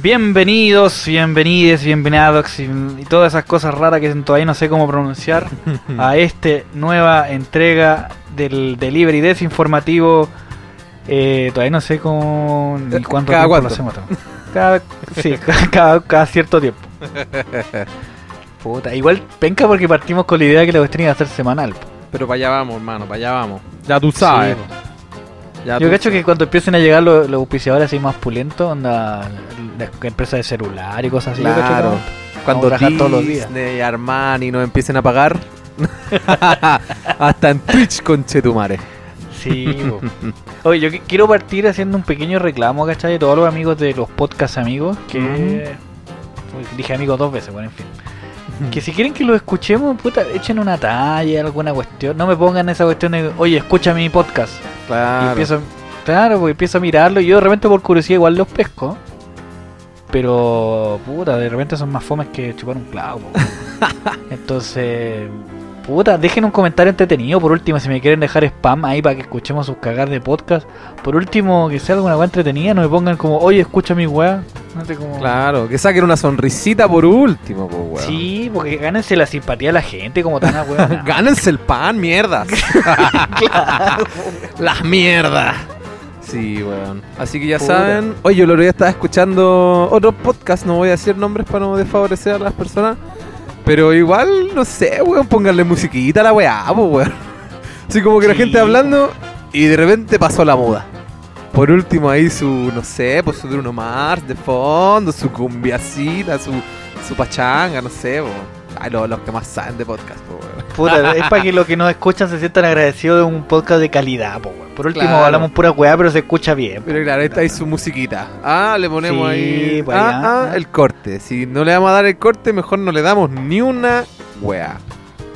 Bienvenidos, bienvenides, bienvenidos y, y todas esas cosas raras que todavía no sé cómo pronunciar a esta nueva entrega del Delivery Desinformativo. Eh, todavía no sé cómo ni cuánto ¿Cada tiempo cuánto? lo hacemos. Cada, sí, cada, cada- cierto tiempo. Puta, igual penca porque partimos con la idea que la cuestión iba a ser semanal. Pero para allá vamos, hermano, para allá vamos. Ya tú sabes. Sí. Ya Yo tú cacho que cuando empiecen a llegar los, los auspiciadores así más pulentos, onda las empresas de celular y cosas así. Claro. Cuando trabajar todos los días. Disney y Armani nos empiecen a pagar. Hasta en Twitch, conchetumare. Sí. Oye, yo qui- quiero partir haciendo un pequeño reclamo, ¿cachai? De todos los amigos de los podcast amigos, que... Uy, Dije amigos dos veces, bueno, en fin. Que si quieren que lo escuchemos, puta, echen una talla, alguna cuestión. No me pongan esa cuestión de, oye, escucha mi podcast. Y Claro. empiezo, claro, pues empiezo a mirarlo y yo de repente por curiosidad igual los pesco. Pero, puta, de repente son más fomes que chupar un clavo. Entonces, puta, dejen un comentario entretenido. Por último, si me quieren dejar spam ahí para que escuchemos sus cagar de podcast. Por último, que sea alguna weá entretenida, no me pongan como, oye, escucha mi weá. No sé cómo. Claro, que saquen una sonrisita por último, pues, weón. Sí, porque gánense la simpatía de la gente como tan weá. Gánense el pan, mierdas. Las mierdas. Sí, weón. Así que ya saben. Oye, yo el otro día estaba escuchando otro podcast, no voy a decir nombres para no desfavorecer a las personas. Pero igual, no sé, weón, pónganle musiquita a la weá, pues, weón. Así como que la gente hablando y de repente pasó la muda. Por último ahí su, no sé, pues su Bruno Mars de fondo, su cumbiacita, su, su pachanga, no sé, po. Ay, lo- los que más saben de podcast, po, weón. Puta, es para que los que nos escuchan se sientan agradecidos de un podcast de calidad, po, weón. Por último, Claro. hablamos pura weá, pero se escucha bien. Pero claro, ahí está ahí su musiquita. Ah, le ponemos Sí, ahí. pues ah, ya. ah, el corte. Si no le vamos a dar el corte, mejor no le damos ni una wea.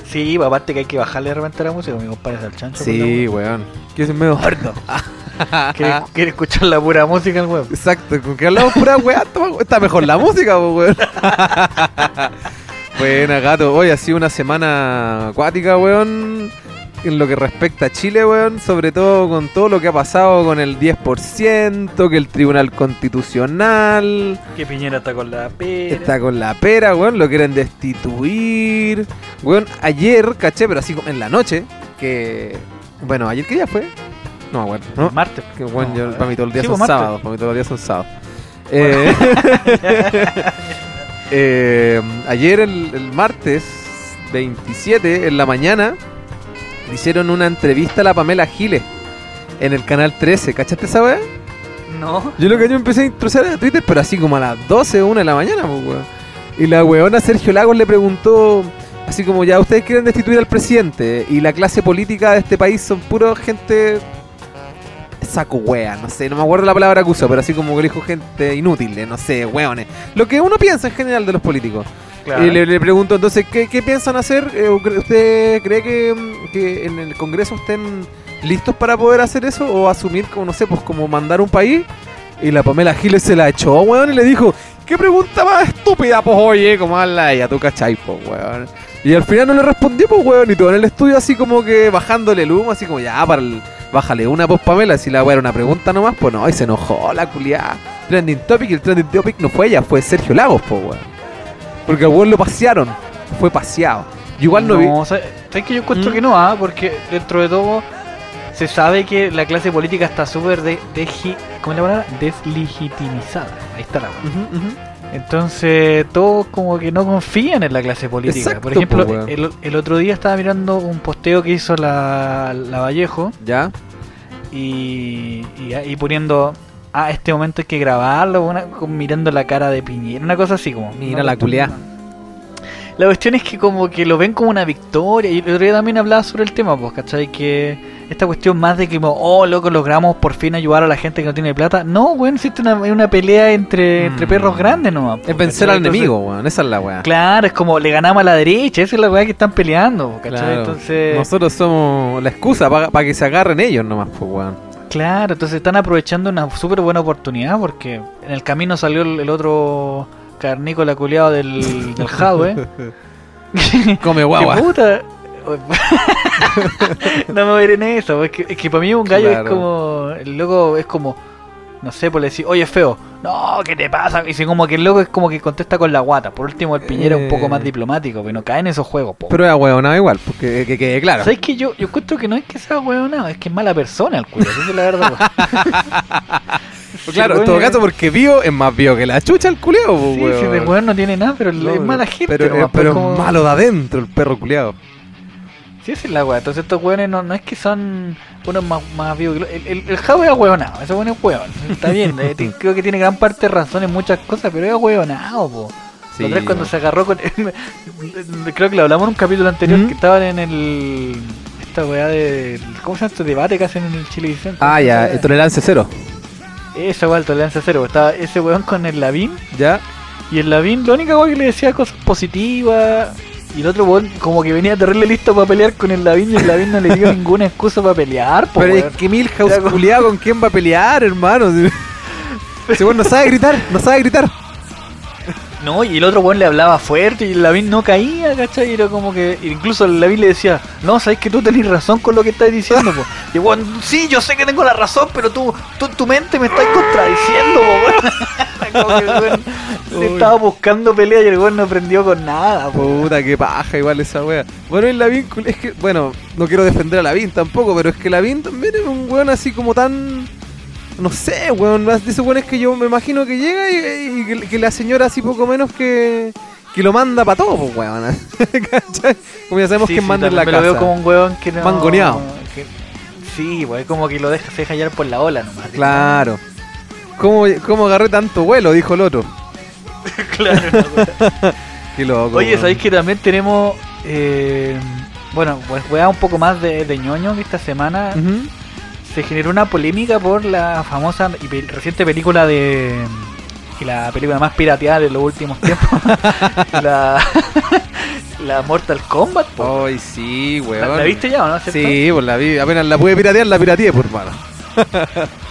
Sí, pues, aparte que hay que bajarle de repente la música, mi compadre es al chancho. Sí, weón. Que es medio gordo. Quiere, quiere escuchar la pura música el weón. Exacto, con que hablamos pura toma- está mejor la música, weón. Buena, gato. Hoy ha sido una semana acuática, weón. En lo que respecta a Chile, weón. Sobre todo con todo lo que ha pasado con el 10%, que el Tribunal Constitucional. Que Piñera está con la pera. Está con la pera, weón, lo quieren destituir. Weón, ayer, caché, pero así como en la noche, que... Bueno, ¿ayer qué día fue? No acuerdo, ¿no? Martes. Que bueno, No, yo, ver. para mí todos los días Sí, son pues, martes. sábados, para mí todos los días son sábados. Eh, eh, ayer, el, el martes 27, en la mañana, hicieron una entrevista a la Pamela Giles en el canal 13. ¿Cachaste esa weá? No. Yo lo que yo empecé a intrusar a Twitter, pero así como a las 12 o 1 de la mañana, pues, weón. Y la weona Sergio Lagos le preguntó, así como ya ustedes quieren destituir al presidente y la clase política de este país son puro gente saco wea, no sé, no me acuerdo la palabra que usó, pero así como que le dijo gente inútil, no sé, weones. Lo que uno piensa en general de los políticos. Claro. Y le, le pregunto entonces, ¿qué, qué piensan hacer? Eh, ¿Usted cree que, mm, que en el Congreso estén listos para poder hacer eso? ¿O asumir, como no sé, pues como mandar un país? Y la Pamela Giles se la echó, weón, y le dijo, ¿qué pregunta más estúpida, pues oye? Como habla ella, tú cachai, pues, weón. Y al final no le respondió, pues, weón, y todo en el estudio así como que bajándole el humo, así como ya, para el, bájale una, pues, Pamela, si la weón era una pregunta nomás, pues no, y se enojó la culiada. Trending Topic, el Trending Topic no fue ella, fue Sergio Lagos, pues, weón. Porque al weón lo pasearon, fue paseado. Yo igual no, vi. No, ¿sabes sabes que yo encuentro ¿Mm? que no, ah? Porque dentro de todo se sabe que la clase política está súper de, deji- ¿cómo es la palabra? deslegitimizada. Ahí está la palabra. Entonces, todos como que no confían en la clase política. Exacto, Por ejemplo, po, el, el otro día estaba mirando un posteo que hizo la, la Vallejo Ya. y, y, y poniendo, ah, este momento hay que grabarlo, una- mirando la cara de Piñera, una cosa así como. Mira la culiá. La cuestión es que como que lo ven como una victoria. Y el otro día también hablaba sobre el tema, pues, ¿cachai? Que esta cuestión más de que, oh, loco, logramos por fin ayudar a la gente que no tiene plata. No, weón, existe una, una pelea entre, entre Mm. perros grandes nomás. Es vencer al Entonces, enemigo, weón. Esa es la weá. Claro, es como le ganamos a la derecha, esa es la weá que están peleando, ¿cachai? Claro. Entonces, Nosotros somos la excusa para que se agarren ellos nomás, pues, weón. claro, entonces están aprovechando una súper buena oportunidad porque en el camino salió el, el otro carnícola culiado del, del Jadwe. Come guagua. ¡Qué puta! no me voy a ir en eso, es que, es que para mí un gallo Claro. es como. El loco es como. no sé, le decís, oye, feo, no, ¿qué te pasa? Y si como que el loco es como que contesta con la guata. Por último, el Piñera es un poco Eh. más diplomático, pero no cae en esos juegos, po. Pero es huevonado igual, porque que quede claro. ¿Sabes que yo, yo encuentro que no es que sea huevonado, es que es mala persona el culo, esa es la verdad. Claro, en todo caso, porque vivo es más vivo que la chucha el culiao, po, Sí, si de no tiene nada, pero No, es mala gente. Pero, nomás, eh, pero pues, es como- malo de adentro el perro culiao. Sí, es la weá. Entonces estos weones no, no es que son unos más, más vivos que El, el, el Javo es ahueonado, ese weón es hueón. Está bien, eh, creo que tiene gran parte de razón en muchas cosas, pero es ahueonado, po. Sí, vez cuando se agarró con... creo que lo hablamos en un capítulo anterior, ¿Mm? que estaban en el... Esta weá de... ¿Cómo se llama este debate que hacen en el Chilevisión? ¿Cómo Ah, ya, llama? tolerancia cero. Esa weá, el tolerancia cero. Estaba ese weón con el Lavín, ¿Ya? y el Lavín, la única weá que le decía cosas positivas... Y el otro weón como que venía terrible listo para pelear con el Lavín y el Lavín no le dio ninguna excusa para pelear, po, Pero weón. es que Milhouse culiao, ¿con quién va a pelear, hermano? Ese weón no sabe gritar, no sabe gritar. No, y el otro weón le hablaba fuerte y el Lavín no caía, ¿cachai? Y era como que. Incluso el Lavín le decía, no, sabes que tú tenés razón con lo que estás diciendo, po. Y weón, sí, yo sé que tengo la razón, pero tú, tú tu mente me estás contradiciendo, po, weón. Como que el weón Uy. estaba buscando pelea y el weón no aprendió con nada, po. Puta, qué paja igual esa wea. Bueno, el Lavín, es que, bueno, no quiero defender a Lavín tampoco, pero es que Lavín también es un weón así como tan. No sé, weón, de esos weones que yo me imagino que llega y, y que, que la señora así poco menos que. que lo manda para todo, pues, weón. Como ya sabemos Sí, que sí, manda en la me lo casa. veo como un weón que no. Mangoneado. que- sí, weón, como que lo deja, se deja hallar por la ola nomás. Claro. ¿Cómo, ¿Cómo agarré tanto vuelo? Dijo el otro. claro. Qué loco. Oye. ¿sabéis que también tenemos. eh, bueno, pues weá un poco más de, de ñoño que esta semana se generó una polémica por la famosa y pe- reciente película de. y la película más pirateada de los últimos tiempos. la. la Mortal Kombat. Ay, sí, ¿La, weón. la viste ya o no? ¿Cierto? Sí, pues la vi. Apenas la pude piratear, la pirateé, por mano.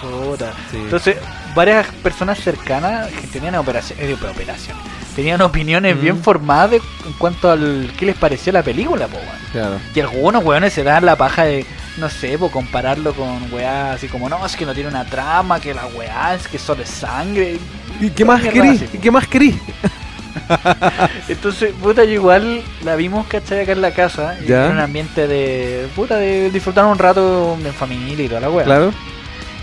Puta. Sí. Entonces, varias personas cercanas que tenían operación, eh, tenían opiniones Mm. bien formadas de- en cuanto al qué les pareció la película, po. Claro. Y algunos weones se dan la paja de, no sé, por compararlo con weá así como, no, es que no tiene una trama, que la weá es que solo es sangre. ¿Y qué más Mierda querí? así, ¿Y qué más querí? Entonces, puta, yo igual la vimos, ¿cachai? Acá en la casa. Y Ya. en un ambiente de, puta, de disfrutar un rato en familia y toda la weá. Claro.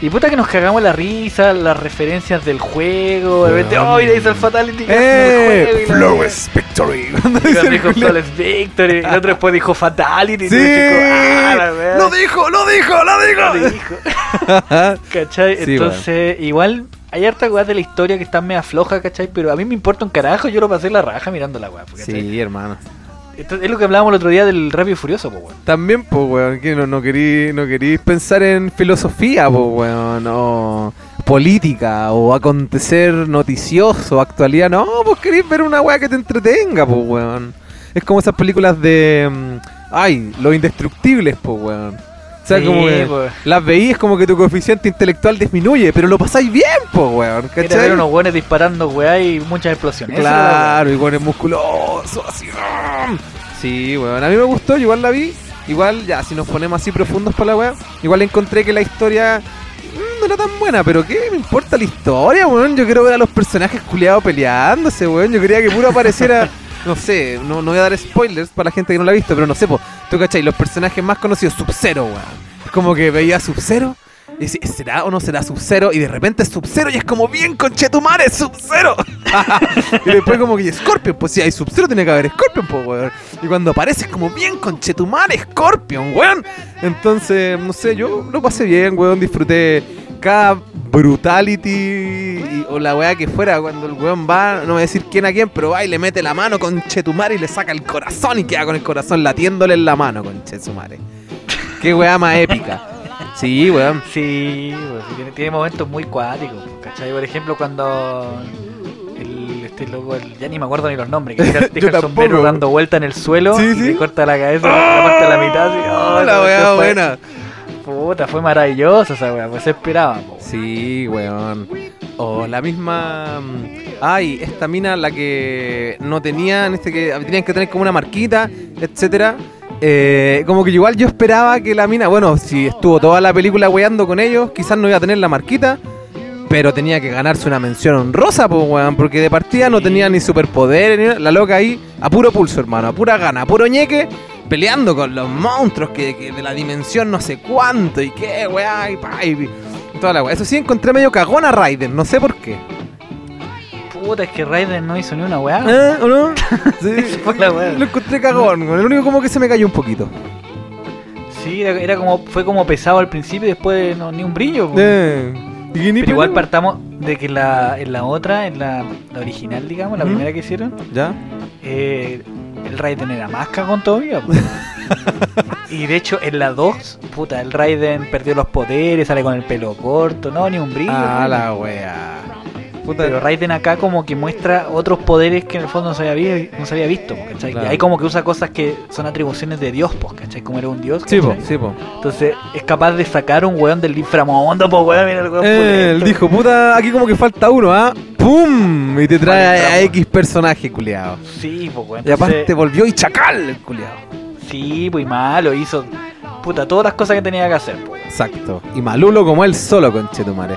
Y puta que nos cagamos la risa, las referencias del juego, de repente. ¡oh, mira, hizo el Fatality! ¡Eh! en el juego", y Flawless Victory. Y el dijo. Flawless Victory, el otro después dijo Fatality. y ¡Sí! decís, ¡ah, la weá! ¡Lo dijo! ¡Lo dijo! ¡Lo Lo dijo! dijo. ¿Cachai? Sí, Entonces, igual hay harta weá de la historia que están media floja, ¿cachai? Pero a mí me importa un carajo, yo lo pasé la raja mirando la weá. Sí, hermano. Es lo que hablábamos el otro día del Rápido y Furioso, pues weón. También, pues, weón, que no, no querí, no querís pensar en filosofía, pues, weón, o política, o acontecer noticioso, actualidad. No, pues querís ver una weá que te entretenga, pues, weón. Es como esas películas de. mm, Ay, los indestructibles, pues, weón. O sea, Sí, como que pues. las veís como que tu coeficiente intelectual disminuye, pero lo pasáis bien, pues, weón. Era ¿Cachai? ver unos weones disparando weá y muchas explosiones. Era. Claro, y weones musculosos, así. Sí, weón. A mí me gustó, igual la vi. Igual, ya, si nos ponemos así profundos para la weá, igual encontré que la historia mm, no era tan buena, pero ¿qué me importa la historia, weón? Yo quiero ver a los personajes culiados peleándose, weón. Yo quería que puro apareciera, no sé, no, no voy a dar spoilers para la gente que no la ha visto, pero no sé, po, tú cachai, los personajes más conocidos, Sub-Zero, weón. Es como que veía Sub-Zero y decía, ¿será o no será Sub-Zero? Y de repente es Sub-Zero y es como bien conchetumare, Sub-Zero. y después como que Scorpion, pues si hay Sub-Zero tiene que haber Scorpion, pues weón. Y cuando aparece es como bien conchetumare, Scorpion, weón. Entonces, no sé, yo lo pasé bien, weón, disfruté cada brutality o la weá que fuera cuando el weón va, no voy a decir quién a quién, pero va y le mete la mano con Chetumare y le saca el corazón y queda con el corazón latiéndole en la mano con Chetumare. Qué weá más épica. Sí, weón. Sí, sí, tiene, tiene momentos muy cuáticos, ¿cachai? Por ejemplo, cuando el, este loco, el- ya ni me acuerdo ni los nombres, que deja, deja el sombrero dando vuelta en el suelo Sí, y sí. le corta la cabeza, la parte a la mitad. Así, oh, la weá fue- buena. Puta, fue maravilloso esa weá, pues se esperaba. po. Sí, weón. O la misma. mm, Ay, esta mina, la que no tenían, este que tenían que tener como una marquita, etcétera. Eh, como que igual yo esperaba que la mina, bueno, si estuvo toda la película weando con ellos, quizás no iba a tener la marquita. Pero tenía que ganarse una mención honrosa, pues, weón. Porque de partida no tenía ni superpoderes, ni. La loca ahí, a puro pulso, hermano. A pura gana, a puro ñeque. Peleando con los monstruos que, que de la dimensión no sé cuánto. Y qué, weá. Y, pa, toda la weá. Eso sí, encontré medio cagón a Raiden. No sé por qué. Puta, es que Raiden no hizo ni una weá. ¿Eh? ¿O no? Sí. Fue la weá. Lo encontré cagón. El único como que se me cayó un poquito. Sí, era, era como, fue como pesado al principio y después no, ni un brillo. Eh. ¿Y que ni Pero igual partamos de que la, en la otra, en la, la original, digamos, la primera que hicieron, ¿Ya? eh, el Raiden era más cagón todavía. y de hecho, en la 2, puta, el Raiden perdió los poderes, sale con el pelo corto, no, ni un brillo. Ah, la wea. Puta. Pero Raiden acá como que muestra otros poderes que en el fondo no se había, no se había visto, ¿cachai? Claro. Y ahí como que usa cosas que son atribuciones de Dios, pues, ¿cachai? Como era un Dios, Sí, po, sí, po. Entonces es capaz de sacar un weón del inframundo, pues weón, mira el weón. Eh, él pulento. dijo, puta, aquí como que falta uno, ¿ah? ¡Pum! Y te trae a, X personaje, culiado. Sí, pues weón. Y aparte volvió y chacal, el culiado. Sí, pues malo, hizo puta todas las cosas que tenía que hacer, pues. Exacto. Y malulo como él solo, conchetumare.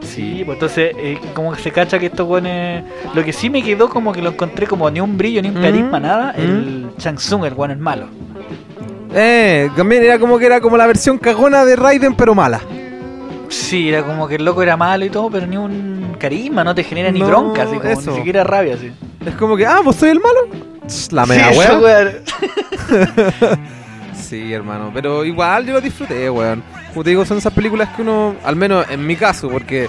Sí, pues entonces eh, como que se cacha que estos weones... Lo que sí me quedó como que lo encontré como ni un brillo, ni un Mm, carisma, nada, mm. el Shang Tsung, el weón es malo. Eh, también era como que era como la versión cagona de Raiden, pero mala. Sí, era como que el loco era malo y todo, pero ni un carisma, no te genera ni No, bronca, así como ni siquiera rabia, así. Es como que, ah, vos soy el malo. La mega sí, weón. Sí, hermano, pero igual yo lo disfruté, weón. Como te digo, son esas películas que uno, al menos en mi caso, porque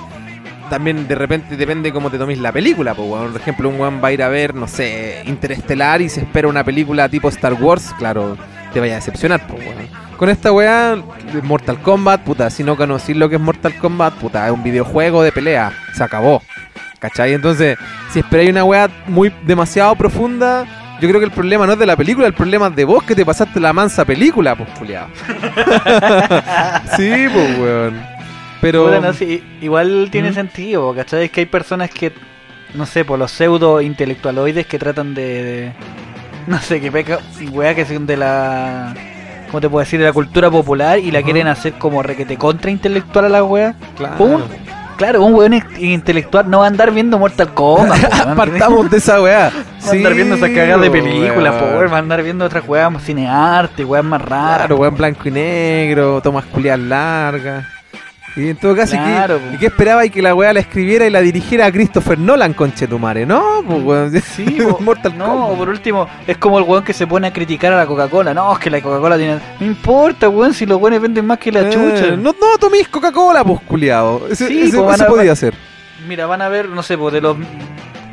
también de repente depende cómo te tomes la película, pues, weón. Por ejemplo, un weón va a ir a ver, no sé, Interestelar y se espera una película tipo Star Wars, claro, te vaya a decepcionar, pues, weón. Con esta weá, Mortal Kombat, puta, si no conocís lo que es Mortal Kombat, puta, es un videojuego de pelea, se acabó. ¿Cachai? Entonces, si esperáis una weá muy demasiado profunda, yo creo que el problema no es de la película, el problema es de vos que te pasaste la mansa película, pues, culiado. sí, pues, weón. Pero. Sí, igual tiene ¿Mm? sentido, ¿cachai? Es que hay personas que, no sé, por los pseudo intelectualoides que tratan de, de- no sé, que peca, weá que son de la, ¿cómo te puedo decir? De la cultura popular y la quieren hacer como requete contra intelectual a la weá. Claro. Un- claro, un weón in- intelectual no va a andar viendo Mortal Kombat. Partamos de esa weá. A andar viendo esas cagadas de películas, po, weón. va a andar viendo otras weas más cinearte, weas más raras. Claro, weón, blanco y negro, tomas culiadas largas. Y en todo caso, ¿y qué- Claro, ¿y po. qué, esperaba y que la weá la escribiera y la dirigiera a Christopher Nolan, conchetumare? No, pues weón. Sí, po, Mortal no, Kombat. por último, es como el weón que se pone a criticar a la Coca-Cola. No, es que la Coca-Cola tiene. No importa, weón, si los weones venden más que la Eh, chucha. No, no toméis Coca-Cola, pues culiado. Ese, Sí, ese- ese a- podía ser. Mira, van a ver, no sé, pues de los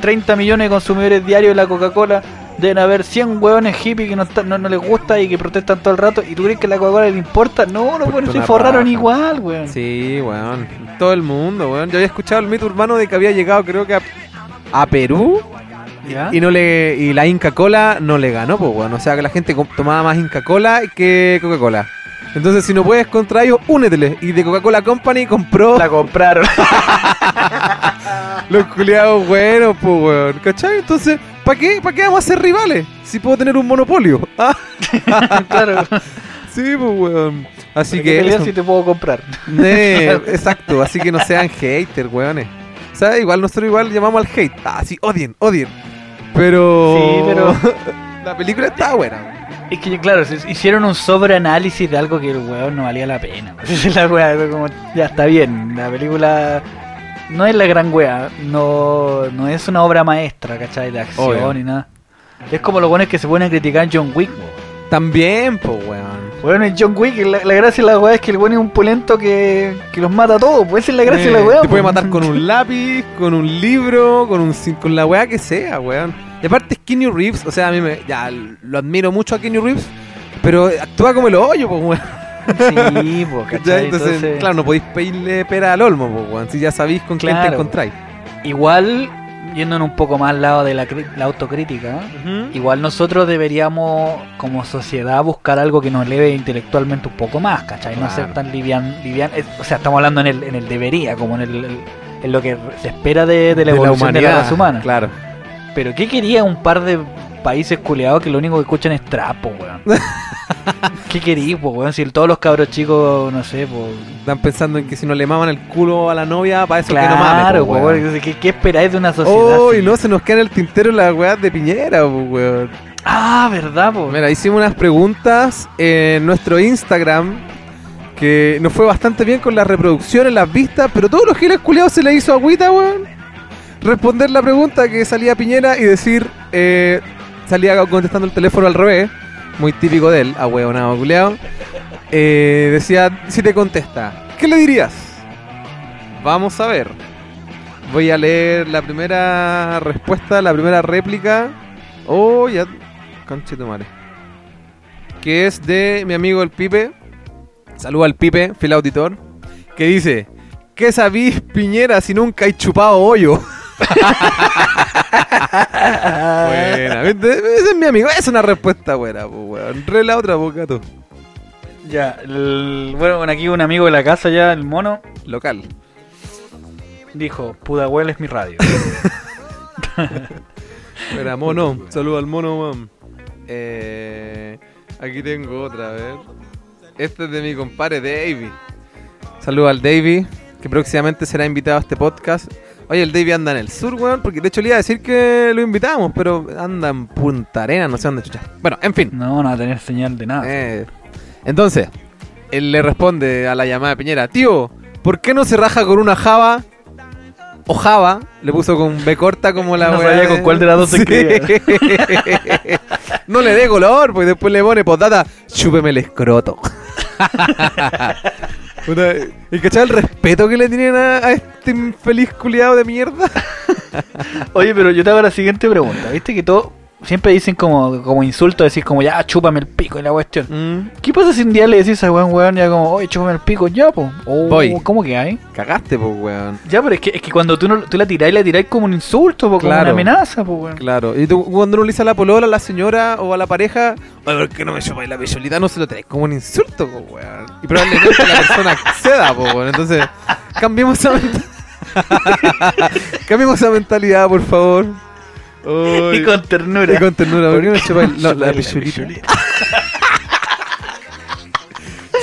30 millones de consumidores diarios de la Coca-Cola, deben haber 100 weones hippies que no, está- no, no les gusta y que protestan todo el rato. ¿Y tú crees que a la Coca-Cola le importa? No, Importa weones se forraron igual, weón. Sí, weón. Todo el mundo, weón. Yo había escuchado el mito urbano de que había llegado, creo que a, a Perú. ¿Ya? Y no le y la Inca Cola no le ganó, pues, weón. O sea que la gente tomaba más Inca Cola que Coca-Cola. Entonces, si no puedes contra ellos, únetele. Y de Coca-Cola Company compró La compraron. los culiados buenos, pues, weón. ¿Cachai? Entonces, ¿para qué? ¿Para qué vamos a ser rivales? Si puedo tener un monopolio. Ah, claro. sí, pues, weón. Así ¿Para qué que. eso. si te puedo comprar. Exacto, así que no sean haters, weones. O sea, igual nosotros igual llamamos al hate. Ah, sí, odien, odien. Pero. Sí, pero- la película está buena. Es que, claro, se- hicieron un sobreanálisis de algo que el weón no valía la pena. Es la weá, como, ya está bien, la película no es la gran weá, no, no es una obra maestra, ¿cachai? De acción Obvio. ni nada. Es como los buenos que se ponen a criticar John Wick, po. También, pues, weón. Bueno, en John Wick, la, la gracia de la weá es que el weón es un pulento que, que los mata a todos, pues esa es la gracia de la Eh, weá. Te puede matar con un lápiz, con un libro, con un con la weá que sea, weón. Y aparte es Kenny Reeves, o sea, a mí me, ya lo admiro mucho a Kenny Reeves, pero actúa como el hoyo, pues, weón. Sí, pues. Entonces, Entonces, claro, no podéis pedirle pera al olmo, pues, weón, si ya sabéis con quién te encontráis. igual, yendo en un poco más al lado de la, autocrítica, Igual nosotros deberíamos, como sociedad, buscar algo que nos eleve intelectualmente un poco más, ¿cachai? No Claro. ser tan livian, livian es- O sea, estamos hablando en el, en el debería, como en, el, el- en lo que se espera de, de la evolución de la raza humana. Claro. Pero ¿qué quería un par de países culeados que lo único que escuchan es trapo, weón. ¿Qué querís, po, weón? Si todos los cabros chicos, no sé, pues. Están pensando en que si no le maman el culo a la novia, para eso que no mames. Claro, po, po, weón. weón. ¿Qué, qué esperáis de una sociedad? Oh, y no se nos queda en el tintero las weas de Piñera, po, weón. Ah, ¿verdad, po? Mira, hicimos unas preguntas en nuestro Instagram que nos fue bastante bien con las reproducciones, las vistas, pero todos los giles culiados se le hizo agüita, weón. Responder la pregunta que salía Piñera y decir, eh, salía contestando el teléfono al revés, muy típico de él, a huevonado culiado. Eh, decía, si te contesta, ¿qué le dirías? Vamos a ver. Voy a leer la primera respuesta, la primera réplica. Oh, ya. Conchito madre. Que es de mi amigo el Pipe. Saluda al Pipe, fiel auditor. Que dice: ¿Qué sabís, Piñera, si nunca hay chupado hoyo? buena, ¿viste? Ese es mi amigo. Es una respuesta buena, pues, weón. Re la otra, pues, gato. Ya, el- bueno, bueno, aquí un amigo de la casa ya, el mono, Local. dijo, Pudahuel es mi radio. Era mono. Saluda al mono, weón. Eh, aquí tengo otra, a ver. Este es de mi compadre Davey. Saluda al Davey, que próximamente será invitado a este podcast. Oye, el Davey anda en el sur, weón, porque de hecho le iba a decir que lo invitamos, pero anda en Punta Arena, no sé dónde chucha. Bueno, en fin. No, no va a tener señal de nada. Eh, entonces, él le responde a la llamada de Piñera, tío, ¿por qué no se raja con una java? O java, le puso con B corta como la No weá sabía de- con cuál de las dos se Sí. no le dé color, pues después le pone postdata, chúpeme el escroto. Puta, ¿Y cachai el respeto que le tienen a, a este infeliz culiado de mierda? Oye, pero yo te hago la siguiente pregunta. ¿Viste que todo siempre dicen como, como insulto, decís como ya, chúpame el pico y la cuestión? Mm, ¿Qué pasa si un día le decís a weón, weón, ya como, oye, chúpame el pico, ya, po? Oh, Voy. ¿Cómo que hay? cagaste, pues, weón. Ya, pero es que, es que cuando tú, no, tú la tirás, la tirás como un insulto, po, como Claro. una amenaza, po, weón. Claro, y tú cuando uno le dice a la polola, a la señora o a la pareja, oye, ¿por qué no me chupáis la picholita? No se lo traes como un insulto, po, weón. Y probablemente la persona acceda, po, weón. Entonces, cambiemos esa mentalidad. cambiemos esa mentalidad, por favor. Uy, Y con ternura. y con ternura, ¿por qué no me chupáis la, la Chúpame picholita?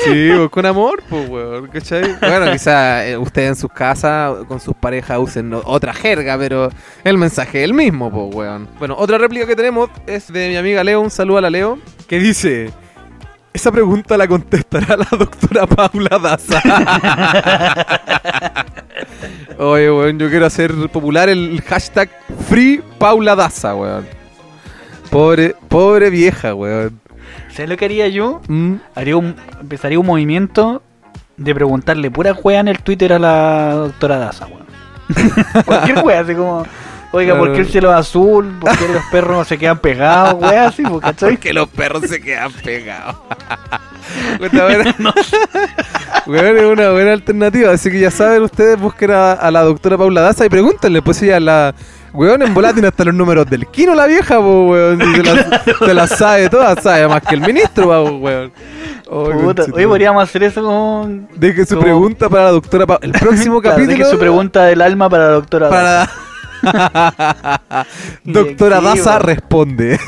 Sí, pues, con amor, pues, weón, ¿cachai? Bueno, quizá eh, ustedes en sus casas, con sus parejas, usen otra jerga, pero el mensaje es el mismo, pues, weón. Bueno, otra réplica que tenemos es de mi amiga Leo, un saludo a la Leo, que dice... Esa pregunta la contestará la doctora Paula Daza. Oye, weón, yo quiero hacer popular el hashtag Free Paula Daza, weón. Pobre, pobre vieja, weón. ¿Sabes lo que haría yo? Mm. Haría un, empezaría un movimiento de preguntarle pura wea en el Twitter a la doctora Daza, weón. Cualquier wea, así como, oiga, ¿por qué el cielo es azul? ¿Por qué los perros se quedan pegados? Wea, así, po, ¿cachai? Porque los perros se quedan pegados. Weón, es una buena alternativa. Así que ya saben, ustedes busquen a, a la doctora Paula Daza y pregúntenle, pues ella la. Weón, en volá tiene hasta los números del Kino la vieja, po, weón. Se la, se la sabe todas, sabe más que el ministro, po, weón. Oh, Puta. Oye, podríamos hacer eso con... Deje su como- pregunta para la doctora Paula. El próximo Claro, capítulo. deje su pregunta del alma para la doctora Daza. para. doctora Daza responde.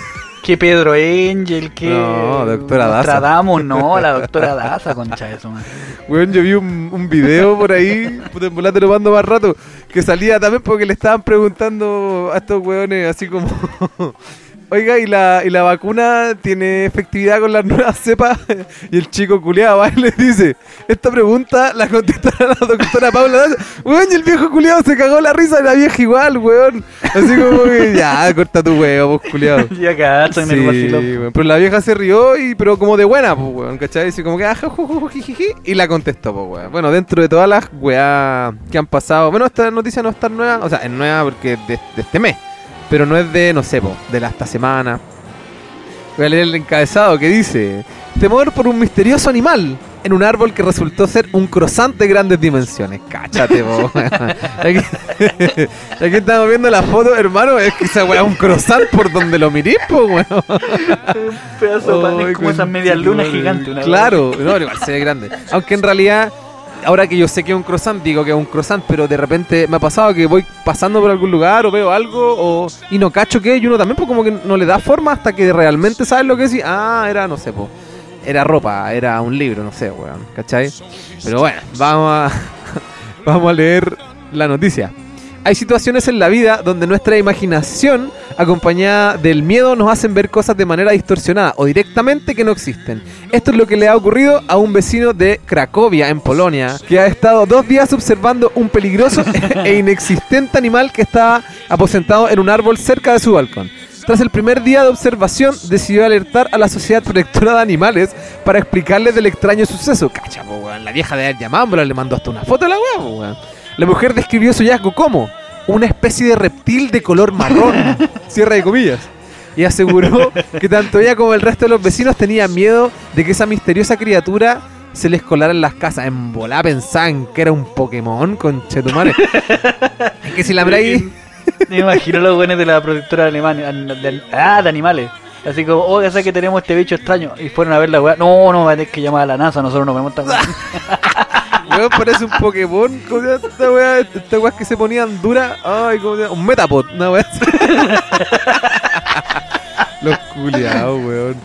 Que Pedro Angel, que... No, doctora Daza. Nostradamus, no, la doctora Daza, concha su madre. Weón, yo vi un, un video por ahí, puta, te lo mando más rato, que salía también porque le estaban preguntando a estos weones así como, oiga, ¿y la, ¿y la vacuna tiene efectividad con las nuevas cepas? Y el chico culiado va y le dice, esta pregunta la contestará la doctora Paula Daza. Weón, y el viejo culiado se cagó la risa de la vieja igual, weón. Así como que, ya, corta tu huevo, vos culiado. Ya cagaste en el Sí, vacilón. weón. Pero la vieja se rió, y, pero como de buena, pues, weón, ¿cachai? Así como que, ah, y la contestó, pues, weón. Bueno, dentro de todas las weas que han pasado, bueno, esta noticia no es tan nueva, o sea, es nueva porque de, de este mes, pero no es de, no sé, po, de la esta semana. Voy a leer el encabezado que dice: Temor por un misterioso animal en un árbol que resultó ser un croissant de grandes dimensiones. Cáchate, po. Aquí, aquí estamos viendo la foto, hermano. Es que esa weá es un croissant por donde lo mirís, po, weón. Un pedazo de pan, es como esas medias lunas gigantes. una Claro, no, igual se ve grande. Aunque en realidad ahora que yo sé que es un croissant, digo que es un croissant, pero de repente me ha pasado que voy pasando por algún lugar o veo algo o, y no cacho que y uno también pues como que no le da forma hasta que realmente sabes lo que es y, ah, era, no sé, pues, era ropa, era un libro, no sé, weón, ¿cachai? Pero bueno, vamos a, vamos a leer la noticia. Hay situaciones en la vida donde nuestra imaginación, acompañada del miedo, nos hacen ver cosas de manera distorsionada o directamente que no existen. Esto es lo que le ha ocurrido a un vecino de Cracovia, en Polonia, que ha estado dos días observando un peligroso e inexistente animal que estaba aposentado en un árbol cerca de su balcón. Tras el primer día de observación, decidió alertar a la Sociedad Protectora de Animales para explicarles del extraño suceso. Cacha, po. La vieja de haber le mandó hasta una foto a la weá. La mujer describió su hallazgo como una especie de reptil de color marrón, cierra de comillas, y aseguró que tanto ella como el resto de los vecinos tenían miedo de que esa misteriosa criatura se les colara en las casas. En volá pensaban que era un Pokémon con Chetumare. es que si la ahí. Me imagino los buenos de la protectora de Alemania, de- ah, de animales. Así como, oh, ya sé que tenemos este bicho extraño. Y fueron a ver la weá. No, no, tener que llamar a la NASA, nosotros nos vemos tan Weón, parece un Pokémon. ¿Cómo se llama esta weá? Estas weas que se ponían duras. Ay, ¿cómo se llama? Un Metapod, una weá. Los culiados, weón.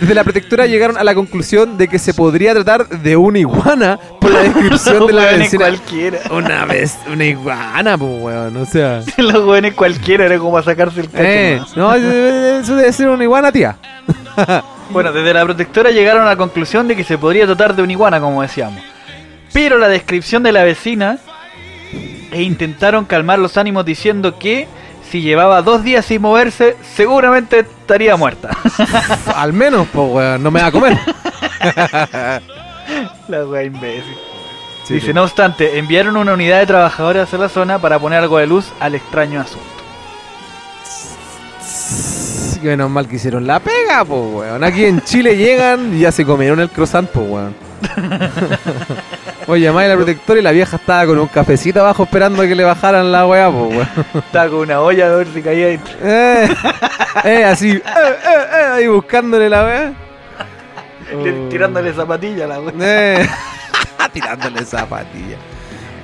Desde la protectora llegaron a la conclusión de que se podría tratar de una iguana por la descripción de la vecina. cualquiera. Una vez, una iguana, pues weón, o sea. Los jóvenes cualquiera era como a sacarse el cacho. Eh, no, eso debe ser una iguana, tía. Bueno, desde la protectora llegaron a la conclusión de que se podría tratar de una iguana, como decíamos. Pero la descripción de la vecina e intentaron calmar los ánimos diciendo que si llevaba dos días sin moverse, seguramente estaría muerta. Al menos, pues weón, no me va a comer. la wea imbécil. Sí, Dice, sí. no obstante, enviaron una unidad de trabajadores a la zona para poner algo de luz al extraño asunto. Menos mal que hicieron la pega, pues weón. Aquí en Chile llegan y ya se comieron el croissant, pues weón. Oye, llamé a la protectora y la vieja estaba con un cafecito abajo esperando a que le bajaran la weá, pues weón. Estaba con una olla a ver si caía dentro. Eh, eh, así, eh, eh, eh, ahí buscándole la weá. Le- Oh. Tirándole zapatilla a la wea. Eh, tirándole zapatilla.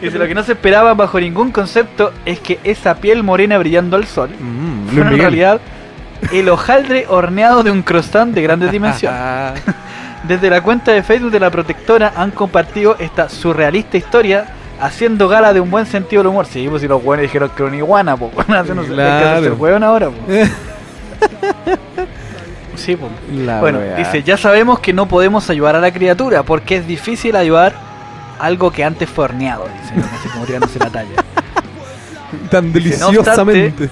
Dice, lo que no se esperaba bajo ningún concepto es que esa piel morena brillando al sol Mm, fuera en realidad el hojaldre horneado de un croissant de grandes dimensiones. Desde la cuenta de Facebook de la protectora han compartido esta surrealista historia haciendo gala de un buen sentido del humor. Sí, pues si los buenos dijeron que era una iguana, pues bueno, no sé, hay que Claro. hueón ahora, pues. Sí, pues. la Bueno, dice, ya sabemos que no podemos ayudar a la criatura porque es difícil ayudar algo que antes fue horneado, dice, como tirándose la talla. tan dice, no deliciosamente.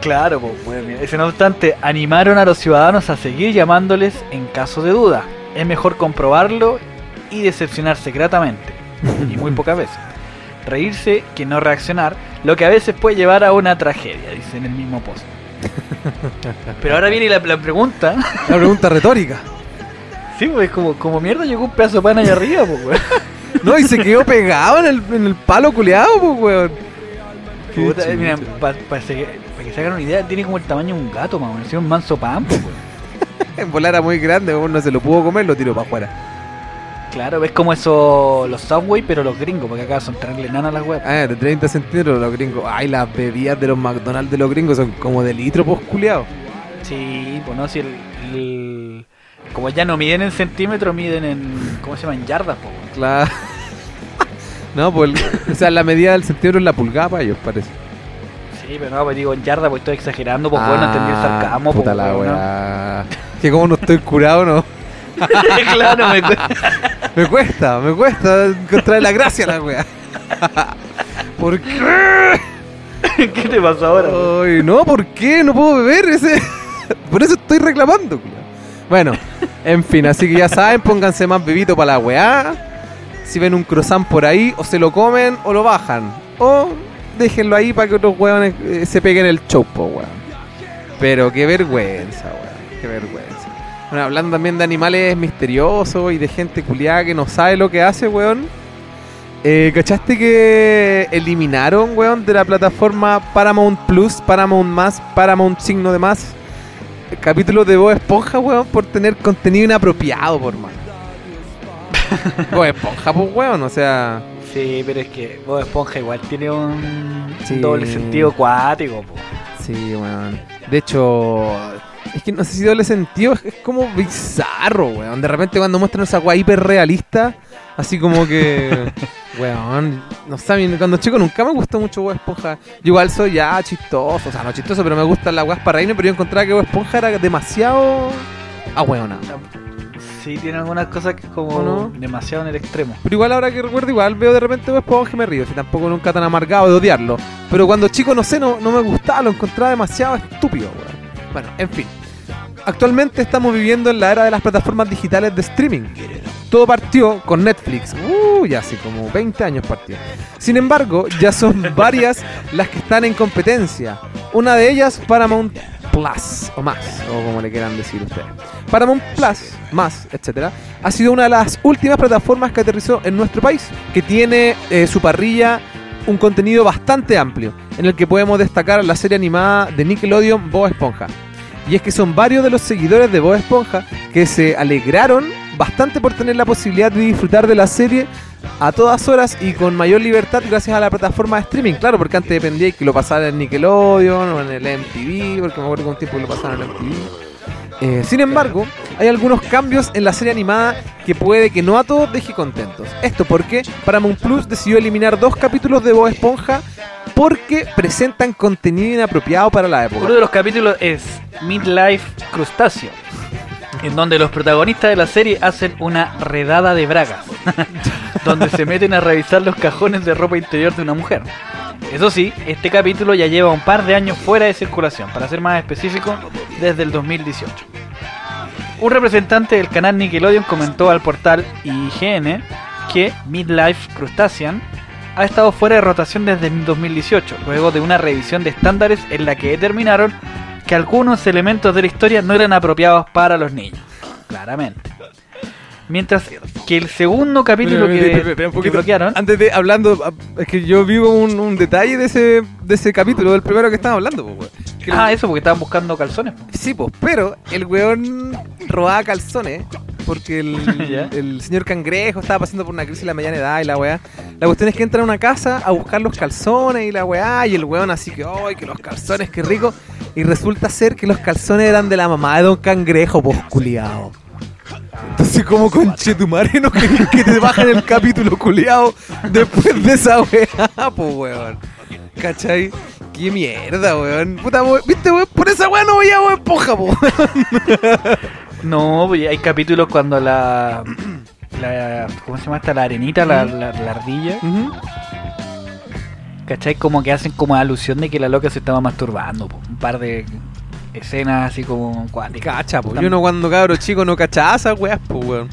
Claro, pues, bueno, mira, dice, no obstante, animaron a los ciudadanos a seguir llamándoles en caso de duda. Es mejor comprobarlo y decepcionarse gratamente, y muy pocas veces. Reírse que no reaccionar, lo que a veces puede llevar a una tragedia, dice en el mismo post. Pero ahora viene la, la pregunta. La pregunta retórica. Sí, pues como, como mierda llegó un pedazo de pan allá arriba, pues, weón. No, y se quedó pegado en el, en el palo culeado, pues, weón. Puta, eh, mira, para que se hagan una idea, tiene como el tamaño de un gato, más o menos. un manso pan, pues, weón. En volar era muy grande, no se lo pudo comer, lo tiró para afuera. Claro, ves como eso, los Subway, pero los gringos, porque acá son tan enanas las weas. Ah, de 30 centímetros los gringos. Ay, las bebidas de los McDonald's de los gringos son como de litro, pues, culeado. Sí, pues no, si el, el- Como ya no miden en centímetros, miden en. ¿Cómo se llama? En yardas, pues. Claro. No, pues, el- o sea, la medida del centímetro es la pulgada para ellos, parece. Sí, pero no, pues digo en yardas, pues estoy exagerando, pues bueno, entendí el sarcasmo, pues. Ah, puta la weá. Que como no estoy curado, no. claro, me cu- Me cuesta, me cuesta encontrar la gracia a la weá. ¿Por qué? ¿Qué te pasa ahora? Ay, no, ¿por qué? No puedo beber ese. Por eso estoy reclamando. Bueno, en fin, así que ya saben, pónganse más bebito para la weá. Si ven un croissant por ahí, o se lo comen o lo bajan. O déjenlo ahí para que otros weones eh, se peguen el show, po, weón. Pero qué vergüenza, weón. Qué vergüenza. Bueno, hablando también de animales misteriosos y de gente culiada que no sabe lo que hace, weón. Eh, ¿Cachaste que eliminaron, weón, de la plataforma Paramount Plus, Paramount Más, Paramount Signo de Más, capítulos de Bob Esponja, weón, por tener contenido inapropiado, por mano? Bob Esponja, pues, weón, o sea... Sí, pero es que Bob Esponja igual tiene un Sí. doble sentido acuático, po. Sí, weón. De hecho, es que no sé si doble sentido, es, es como bizarro, weón. De repente cuando muestran esa weá hiper realista, así como que, weón, no mí cuando chico nunca me gustó mucho Bob Esponja. Yo igual soy ya chistoso, o sea, no chistoso, pero me gustan las weas para reírme, pero yo encontraba que Bob Esponja era demasiado... Ah, weón. Sí, tiene algunas cosas que es como demasiado en el extremo. Pero igual ahora que recuerdo, igual veo de repente Bob Esponja y me río. Si tampoco nunca tan amargado de odiarlo. Pero cuando chico, no sé, no, no me gustaba, lo encontraba demasiado estúpido, weón. Bueno, en fin. Actualmente estamos viviendo en la era de las plataformas digitales de streaming. Todo partió con Netflix. Uh, ya hace como 20 años partió. Sin embargo, ya son varias las que están en competencia. Una de ellas, Paramount Plus, o más, o como le quieran decir ustedes. Paramount Plus, más, etcétera, ha sido una de las últimas plataformas que aterrizó en nuestro país, que tiene eh, su parrilla un contenido bastante amplio, en el que podemos destacar la serie animada de Nickelodeon Bob Esponja. Y es que son varios de los seguidores de Bob Esponja que se alegraron bastante por tener la posibilidad de disfrutar de la serie a todas horas y con mayor libertad gracias a la plataforma de streaming. Claro, porque antes dependía que lo pasara en Nickelodeon o en el MTV, porque me acuerdo que un tiempo que lo pasaron en MTV. Eh, sin embargo, hay algunos cambios en la serie animada que puede que no a todos deje contentos. Esto porque Paramount Plus decidió eliminar dos capítulos de Bob Esponja porque presentan contenido inapropiado para la época. Uno de los capítulos es Midlife Crustáceo, en donde los protagonistas de la serie hacen una redada de bragas, donde se meten a revisar los cajones de ropa interior de una mujer. Eso sí, este capítulo ya lleva un par de años fuera de circulación, para ser más específico, desde el 2018. Un representante del canal Nickelodeon comentó al portal IGN que Midlife Crustacean ha estado fuera de rotación desde el 2018, luego de una revisión de estándares en la que determinaron que algunos elementos de la historia no eran apropiados para los niños. Claramente. Mientras que el segundo capítulo que, bloquearon... Antes de hablando, ah, es que yo vivo un, un detalle de ese, de ese capítulo, del primero que estamos hablando. Que Ah, eso porque estaban buscando calzones. po. Sí, pues, pero el weón robaba calzones porque el, Ya. el señor cangrejo estaba pasando por una crisis de la mediana edad y la weá. La cuestión es que entra a una casa a buscar los calzones y la weá, y el weón así que, ¡ay, que los calzones, qué rico! Y resulta ser que los calzones eran de la mamá de don cangrejo, pues, culiao. Entonces, como conchetumare, no querés que te bajen el capítulo culiao después de esa weá, pues, weón. ¿Cachai? Qué mierda, weón. Puta, weón. ¿Viste, weón? Por esa weá no voy a weón, poja, po. No, pues hay capítulos cuando la, la- ¿Cómo se llama esta? La arenita, la, la- la ardilla. Ujú. ¿Cachai? Como que hacen como alusión de que la loca se estaba masturbando. po. Un par de escenas así como cuáticas. Cacha, po. Yo no cuando cabro chico no cachaba esas weas, po, weón.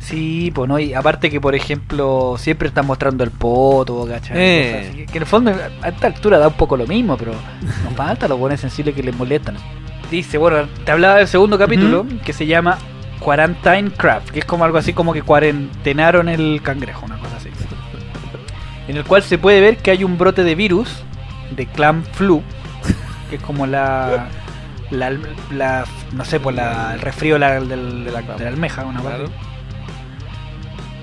Sí, pues no, y aparte que por ejemplo siempre están mostrando el poto, ¿cachai? Eh. Cosas así, que, que en el fondo a esta altura da un poco lo mismo, pero nos falta los buenos sensibles que les molestan. Dice, bueno, te hablaba del segundo capítulo que se llama Quarantine Craft, que es como algo así como que cuarentenaron el cangrejo, una cosa así. En el cual se puede ver que hay un brote de virus, de clan flu, que es como la... La, la- no sé, pues la, el resfrío de la, de la, de la almeja, una cosa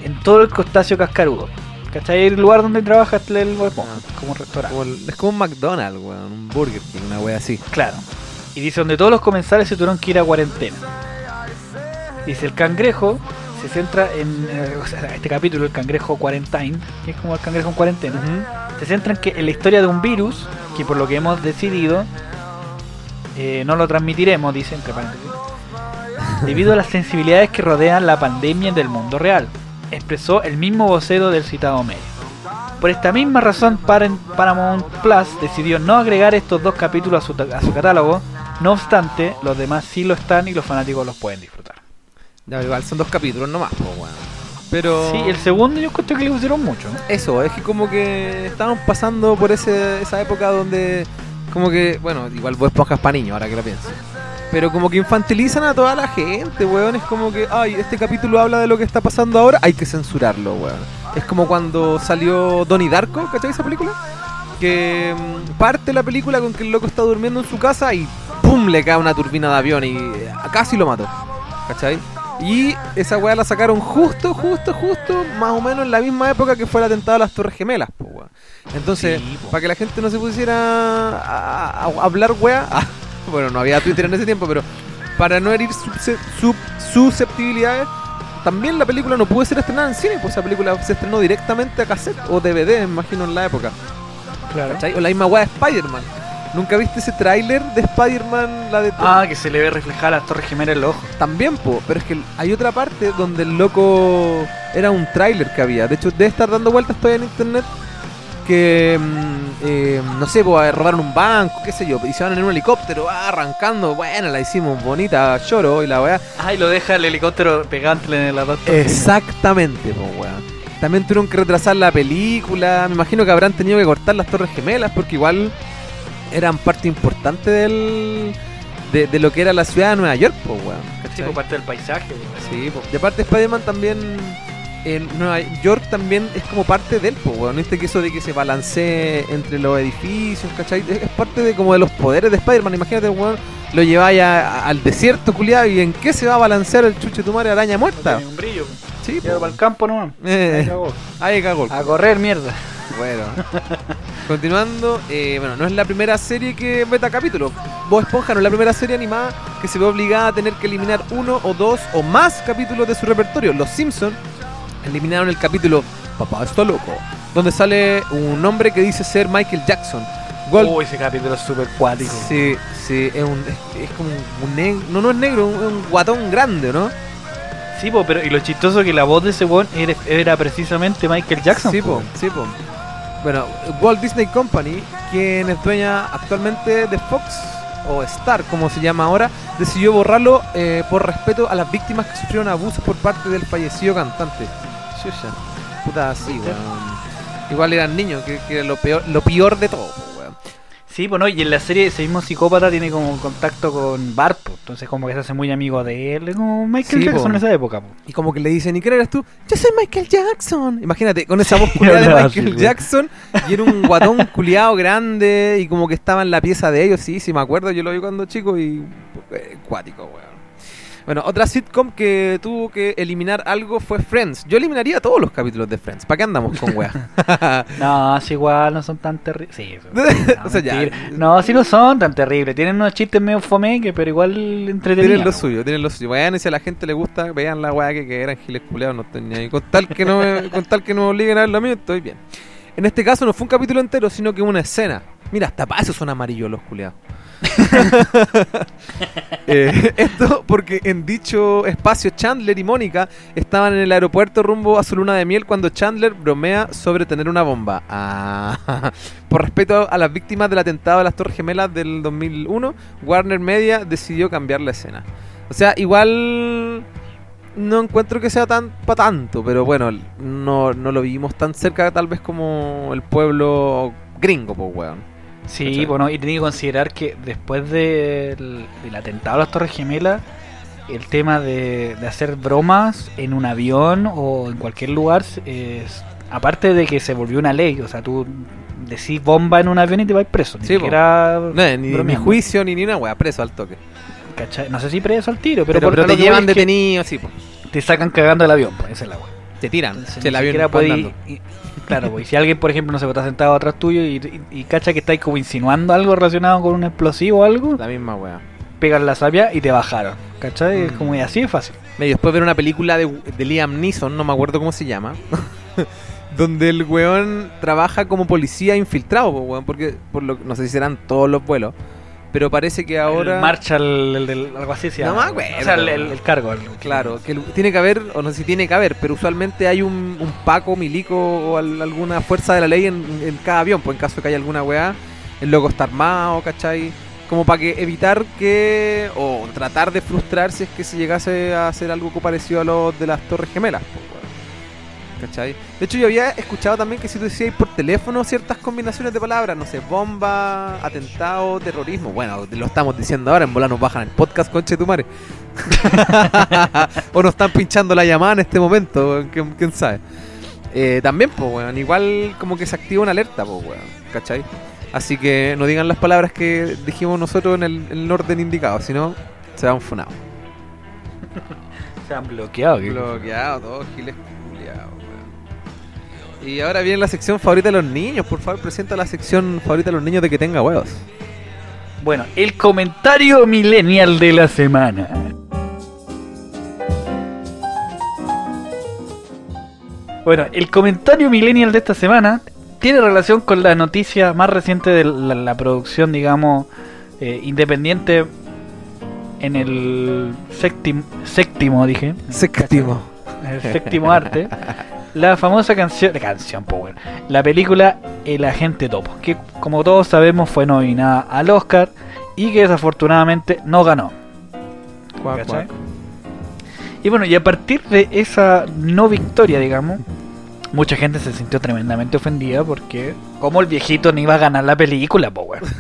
en todo el crustáceo cascarudo. ¿Cachai? El lugar donde trabaja este el Bob Esponja, como un restaurante. Como el- es como un McDonald's, weón. Un Burger King, una wea así. Claro. Y dice donde todos los comensales se tuvieron que ir a cuarentena. Dice el cangrejo se centra en eh, o sea, este capítulo, el cangrejo quarantine, que es como el cangrejo en cuarentena. Se centra en que en la historia de un virus, que por lo que hemos decidido, eh, no lo transmitiremos, dice entre paréntesis, debido a las sensibilidades que rodean la pandemia del mundo real, expresó el mismo vocero del citado medio. Por esta misma razón, Paramount Plus decidió no agregar estos dos capítulos a su, a su catálogo, no obstante, los demás sí lo están y los fanáticos los pueden disfrutar. Ya, igual son dos capítulos nomás, weón. Pero. Sí, el segundo yo encuentro que le pusieron mucho. Eso, es que como que estábamos pasando por ese, esa época donde. Como que. Bueno, igual vos esponjas para niños, ahora que lo pienso. Pero como que infantilizan a toda la gente, weón. Es como que, ay, este capítulo habla de lo que está pasando ahora, hay que censurarlo, weón. Es como cuando salió Donnie Darko, ¿cachai esa película? Que mm, parte la película con que el loco está durmiendo en su casa y ¡pum! le cae una turbina de avión y eh, casi lo mató, ¿cachai? Y esa weá la sacaron justo, justo, justo, más o menos en la misma época que fue el atentado a las Torres Gemelas, po. Entonces, Sí, para que la gente no se pusiera a, a- a hablar weá, bueno, no había Twitter en ese tiempo, pero para no herir subse- sub- susceptibilidades, también la película no pudo ser estrenada en cine, pues esa película se estrenó directamente a cassette o DVD, imagino, en la época. Claro. ¿Cachai? O la misma weá de Spider-Man. ¿Nunca viste ese tráiler de Spider-Man? La de Ah, que se le ve reflejar las torres gemelas en los ojos. También, po, pero es que hay otra parte donde el loco era un tráiler que había. De hecho, debe estar dando vueltas todavía en internet. Que, mm, eh, no sé, pues robaron un banco, qué sé yo, y se van en un helicóptero, ah, arrancando. Bueno, la hicimos bonita, lloro y la weá. Ah, y lo deja el helicóptero pegándole en la torres Exactamente, pues weón. También tuvieron que retrasar la película. Me imagino que habrán tenido que cortar las Torres Gemelas porque igual eran parte importante del, de, de lo que era la ciudad de Nueva York, pues weón. Sí, parte del paisaje. weón. Sí, po. y aparte Spider-Man también en Nueva York también es como parte de él, pues, weón. ¿Viste que eso de que se balancee entre los edificios, ¿cachai? Es, parte de como de los poderes de Spider-Man. Imagínate, weón, lo lleváis al desierto, culiado, y en qué se va a balancear el chuche tu madre araña No muerta. tiene un brillo. Sí, para el campo nomás. Eh. Ahí cagó. Ahí cagó. A correr, mierda. Bueno, continuando, eh, bueno, no es la primera serie que meta capítulos. Bob Esponja no es la primera serie animada que se ve obligada a tener que eliminar uno o dos o más capítulos de su repertorio. Los Simpsons eliminaron el capítulo Papá está loco, donde sale un hombre que dice ser Michael Jackson. Gold. Ese capítulo es súper cuático. Sí, sí, es, un, es, es como un negro, no, no es negro, es un guatón grande, ¿no? Sí, po, pero y lo chistoso que la voz de ese weón era, era precisamente Michael Jackson. Sí, po. po, sí, po. Bueno, Walt Disney Company, quien es dueña actualmente de Fox o Star, como se llama ahora, decidió borrarlo eh, por respeto a las víctimas que sufrieron abusos por parte del fallecido cantante. Puta, sí, weón. Igual eran niños, que, que era lo peor, lo peor de todo. Sí, pues no, y en la serie ese mismo psicópata tiene como contacto con Bart, po. entonces como que se hace muy amigo de él, como Michael Sí, Jackson po. en esa época. po. Y como que le dicen, ¿y quién eres tú? Yo soy Michael Jackson. Imagínate, con esa voz culiada de Michael. Jackson. Y era un guatón culiado grande. Y como que estaba en la pieza de ellos. Sí, sí, me acuerdo. Yo lo vi cuando chico y. eh, cuático, weón. Bueno, otra sitcom que tuvo que eliminar algo fue Friends. Yo eliminaría todos los capítulos de Friends. ¿Para qué andamos con weá? No, es igual, no son tan terribles. Sí, no, O sea, ya. mentira. No, sí no son tan terribles. Tienen unos chistes medio fomeque, pero igual entretenidos. Tienen lo suyo, tienen lo suyo. Bueno, y si a la gente le gusta, vean la weá que, que eran giles culeados, no tenía ahí. Con tal que no me, con tal que no me obliguen a ver lo mío, estoy bien. En este caso no fue un capítulo entero, sino que una escena. Mira, hasta para eso son amarillos los culeados. Eh, esto porque en dicho espacio Chandler y Mónica estaban en el aeropuerto rumbo a su luna de miel cuando Chandler bromea sobre tener una bomba. Ah, por respeto a las víctimas del atentado de las Torres Gemelas del 2001, Warner Media decidió cambiar la escena. O sea, igual no encuentro que sea tan para tanto, pero bueno, no, no lo vivimos tan cerca tal vez como el pueblo gringo, pues weón. Sí, ¿Cachai? bueno, y tenía que considerar que después del, del atentado a las Torres Gemelas, el tema de, de hacer bromas en un avión o en cualquier lugar, es, aparte de que se volvió una ley, o sea, tú decís bomba en un avión y te vas preso. Ni Sí, po. siquiera No, ni, ni juicio ni ni una wea, preso al toque. ¿cachai? No sé si preso al tiro, pero, Pero, por- te llevan detenido, sí, pues. Te sacan cagando el avión, pues esa es la wea. Te tiran. Entonces, el avión siquiera claro, pues, y si alguien, por ejemplo, no se está sentado atrás tuyo y, y, y cacha que estáis como insinuando algo relacionado con un explosivo o algo, La misma wea. pegan la sabia y te bajaron. ¿Cachai? Es Mm. como y así es fácil. Y después ver una película de, de Liam Neeson, no me acuerdo cómo se llama, donde el weón trabaja como policía infiltrado, po, weón, porque por lo, no sé si serán todos los vuelos, pero parece que ahora... El Marshall, el del, algo así se No me acuerdo. O sea, el, el- el cargo. Claro, que tiene que haber, o no sé si tiene que haber, pero usualmente hay un, un Paco, Milico o al- alguna fuerza de la ley en, en cada avión, pues en caso de que haya alguna weá, el loco está armado, ¿cachai? Como para que evitar que, o tratar de frustrar si es que se llegase a hacer algo parecido a lo de las Torres Gemelas, pues. ¿Cachai? De hecho, yo había escuchado también que si tú decías por teléfono ciertas combinaciones de palabras, no sé, bomba, atentado, terrorismo, bueno, lo estamos diciendo ahora, en bola nos bajan el podcast, conche tu madre. o nos están pinchando la llamada en este momento, ¿quién, quién sabe? Eh, también, pues, weón, igual como que se activa una alerta, pues, weón, ¿cachai? Así que no digan las palabras que dijimos nosotros en el, en el orden indicado, si no, se va un funado. Se han bloqueado. ¿qué? Bloqueado, todos giles. Y ahora viene la sección favorita de los niños. Por favor, presenta la sección favorita de los niños de que tenga huevos. Bueno, el comentario millennial de la semana. Bueno, el comentario millennial de esta semana tiene relación con la noticia más reciente de la, la producción, digamos, eh, independiente en el séptimo, séptimo dije. Séptimo. El séptimo arte. La famosa canción, canción Power, la película El Agente Topo, que como todos sabemos fue nominada al Oscar y que desafortunadamente no ganó. Cuac. Y bueno, y a partir de esa no victoria, digamos, mucha gente se sintió tremendamente ofendida porque como el viejito no iba a ganar la película.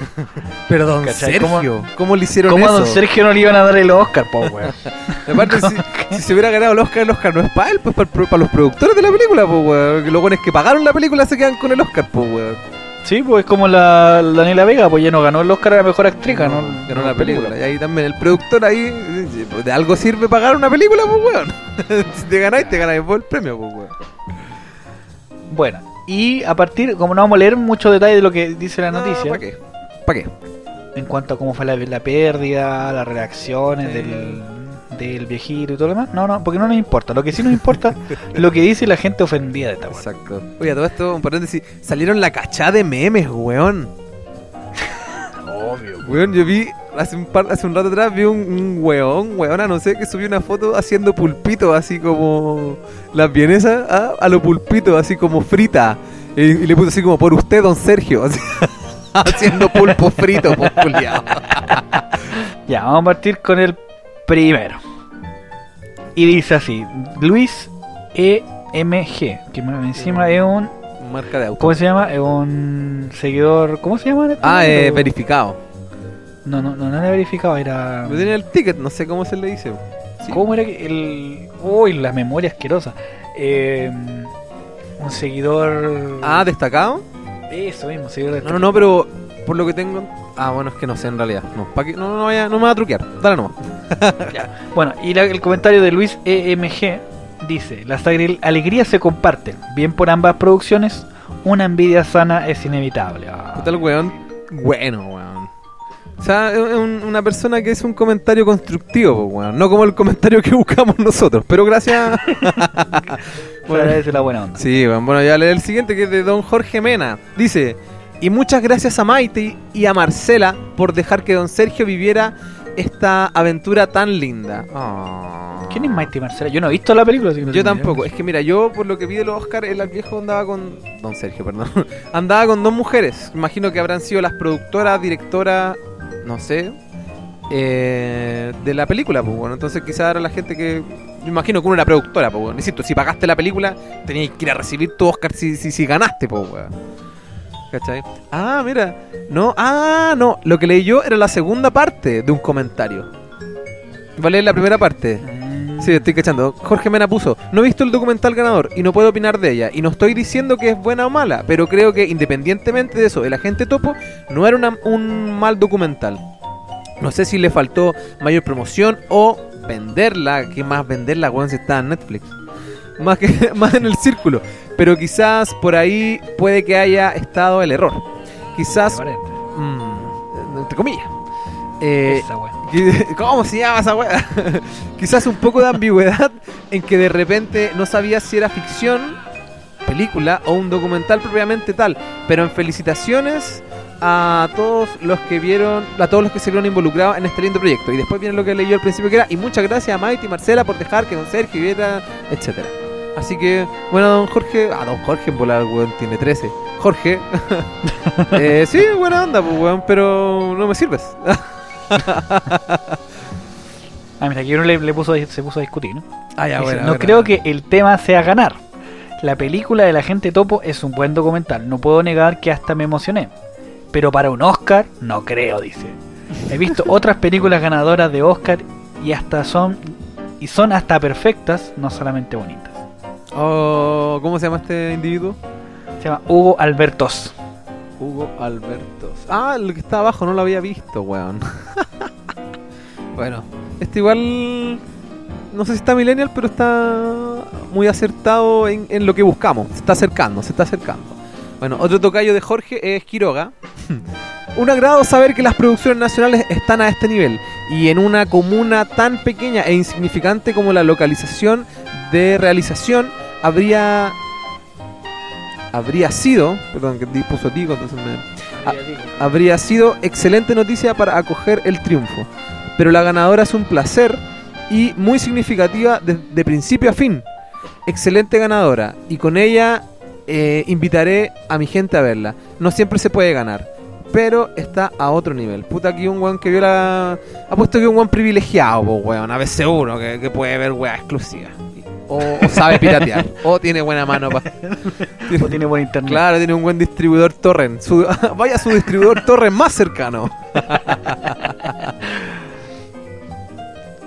Pero don ¿Cachai? Sergio, ¿cómo, le hicieron ¿Cómo a eso? don Sergio no le iban a dar el Oscar, Power? Aparte, si, si se hubiera ganado el Oscar, el Oscar no es para él, pues para, los productores de la película, pues, weón. Los buenos que pagaron la película se quedan con el Oscar, pues, weón. Sí, pues como la, la Daniela Vega, pues ya no ganó el Oscar a la mejor actriz, ganó, ganó la película. Y ahí también el productor ahí, eh, de algo sirve pagar una película, pues, weón. si te ganáis, te ganáis vos el premio, pues, weón. Bueno, y a partir, como no vamos a leer muchos detalles de lo que dice la noticia, ¿Para qué? ¿Para qué? en cuanto a cómo fue la, la pérdida, las reacciones Sí. del, del viejito y todo lo demás, no, no, porque no nos importa. Lo que sí nos importa, lo que dice la gente ofendida de esta weá. Exacto. Oye, todo esto, un paréntesis, salieron la cachá de memes, weón. Obvio. Weón, yo vi hace un, par, hace un rato atrás vi un, un weón, weona, no sé, que subió una foto haciendo pulpito, así como las vienesas, ¿ah? a lo pulpito, así como frita. Y, y le puso así como por usted, don Sergio, así, haciendo pulpo frito, pues culiao. Ya, vamos a partir con el primero. Y dice así, Luis EMG, que encima es un, Marca de auto. ¿cómo se llama? Es un seguidor, ¿cómo se llama? en este Ah, eh, verificado. No, no, no, no era verificado, era... Yo tenía el ticket, no sé cómo se le dice. Sí. ¿Cómo era que el... Uy, la memoria asquerosa. Eh, un seguidor... Ah, destacado. Eso mismo, seguidor de No, no, no, pero por lo que tengo. Ah, bueno, es que no sé en realidad. No, pa' que- no, no, vaya, no me va a truquear. Dale nomás. Bueno, y la- el comentario de Luis EMG dice, las alegrías se comparten, bien por ambas producciones, una envidia sana es inevitable. Ah. ¿Qué tal, weón? Bueno, weón. O sea, es un- una persona que es un comentario constructivo, weón. No como el comentario que buscamos nosotros. Pero gracias. Se agradece la buena onda. Sí, weón. Bueno, ya leer el siguiente que es de don Jorge Mena. Dice: Y muchas gracias a Maite y a Marcela por dejar que don Sergio viviera esta aventura tan linda. Ah. ¿Quién es Mighty Marcela? Yo no he visto la película. así que no Yo tampoco. Es que mira, yo por lo que vi de los Oscar, el viejo andaba con. Don Sergio, perdón. andaba con dos mujeres. Imagino que habrán sido las productoras, directoras, no sé. eh, de la película, pues bueno. Entonces quizás era la gente que. Yo imagino que uno era productora, pues bueno. Insisto, si pagaste la película, tenías que ir a recibir tu Oscar si, si, si ganaste, pues weón. ¿Cachai? Ah, mira. No, ah, no. Lo que leí yo era la segunda parte de un comentario. Vale, la primera parte. Mm, Sí, estoy cachando. Jorge Mena puso, no he visto el documental ganador y no puedo opinar de ella. Y no estoy diciendo que es buena o mala, pero creo que independientemente de eso, el agente topo no era una- un mal documental. No sé si le faltó mayor promoción o venderla, que más venderla, weón, si está en Netflix. Más, que, más en el círculo. Pero quizás por ahí puede que haya estado el error. Quizás, aparente. mm, entre comillas. Eh, Esa. ¿Cómo se llama esa weá? Quizás un poco de ambigüedad en que de repente no sabías si era ficción, película o un documental propiamente tal. Pero en felicitaciones a todos los que vieron, a todos los que se vieron involucrados en este lindo proyecto. Y después viene lo que leí yo al principio que era, y muchas gracias a Maite y Marcela por dejar que don Sergio viviera, etcétera. Así que, bueno, don Jorge, ah, don Jorge en volar, weón, tiene 13. Jorge, eh, sí, buena onda, pues, weón, pero no me sirves. Ah, mira, aquí uno le, le puso, se puso a discutir, ¿no? Ah, ya, Dice, bueno, no creo que el tema sea ganar. La película de la gente topo es un buen documental. No puedo negar que hasta me emocioné. Pero para un Oscar, no creo, dice. He visto otras películas ganadoras de Oscar y hasta son y son hasta perfectas, no solamente bonitas. Oh, ¿Cómo se llama este individuo? Se llama Hugo Albertos. Hugo Albertos. Ah, el que está abajo no lo había visto, weón. bueno, este igual no sé si está millennial, pero está muy acertado en, en lo que buscamos. Se está acercando, se está acercando. Bueno, otro tocayo de Jorge es Quiroga. Un agrado saber que las producciones nacionales están a este nivel y en una comuna tan pequeña e insignificante como la localización de realización habría habría sido, perdón, que di- puso Tico, entonces me Ah, habría sido excelente noticia para acoger el triunfo. Pero la ganadora es un placer y muy significativa de, de principio a fin. Excelente ganadora y con ella eh, invitaré a mi gente a verla. No siempre se puede ganar, pero está a otro nivel. Puta, aquí un weón que vio la... Ha puesto que un weón privilegiado, po, weón, a veces uno que, que puede ver weá exclusiva. O, o sabe piratear, o tiene buena mano para... O tiene buen internet. Claro, tiene un buen distribuidor torrent. Su- vaya a su distribuidor torrent más cercano.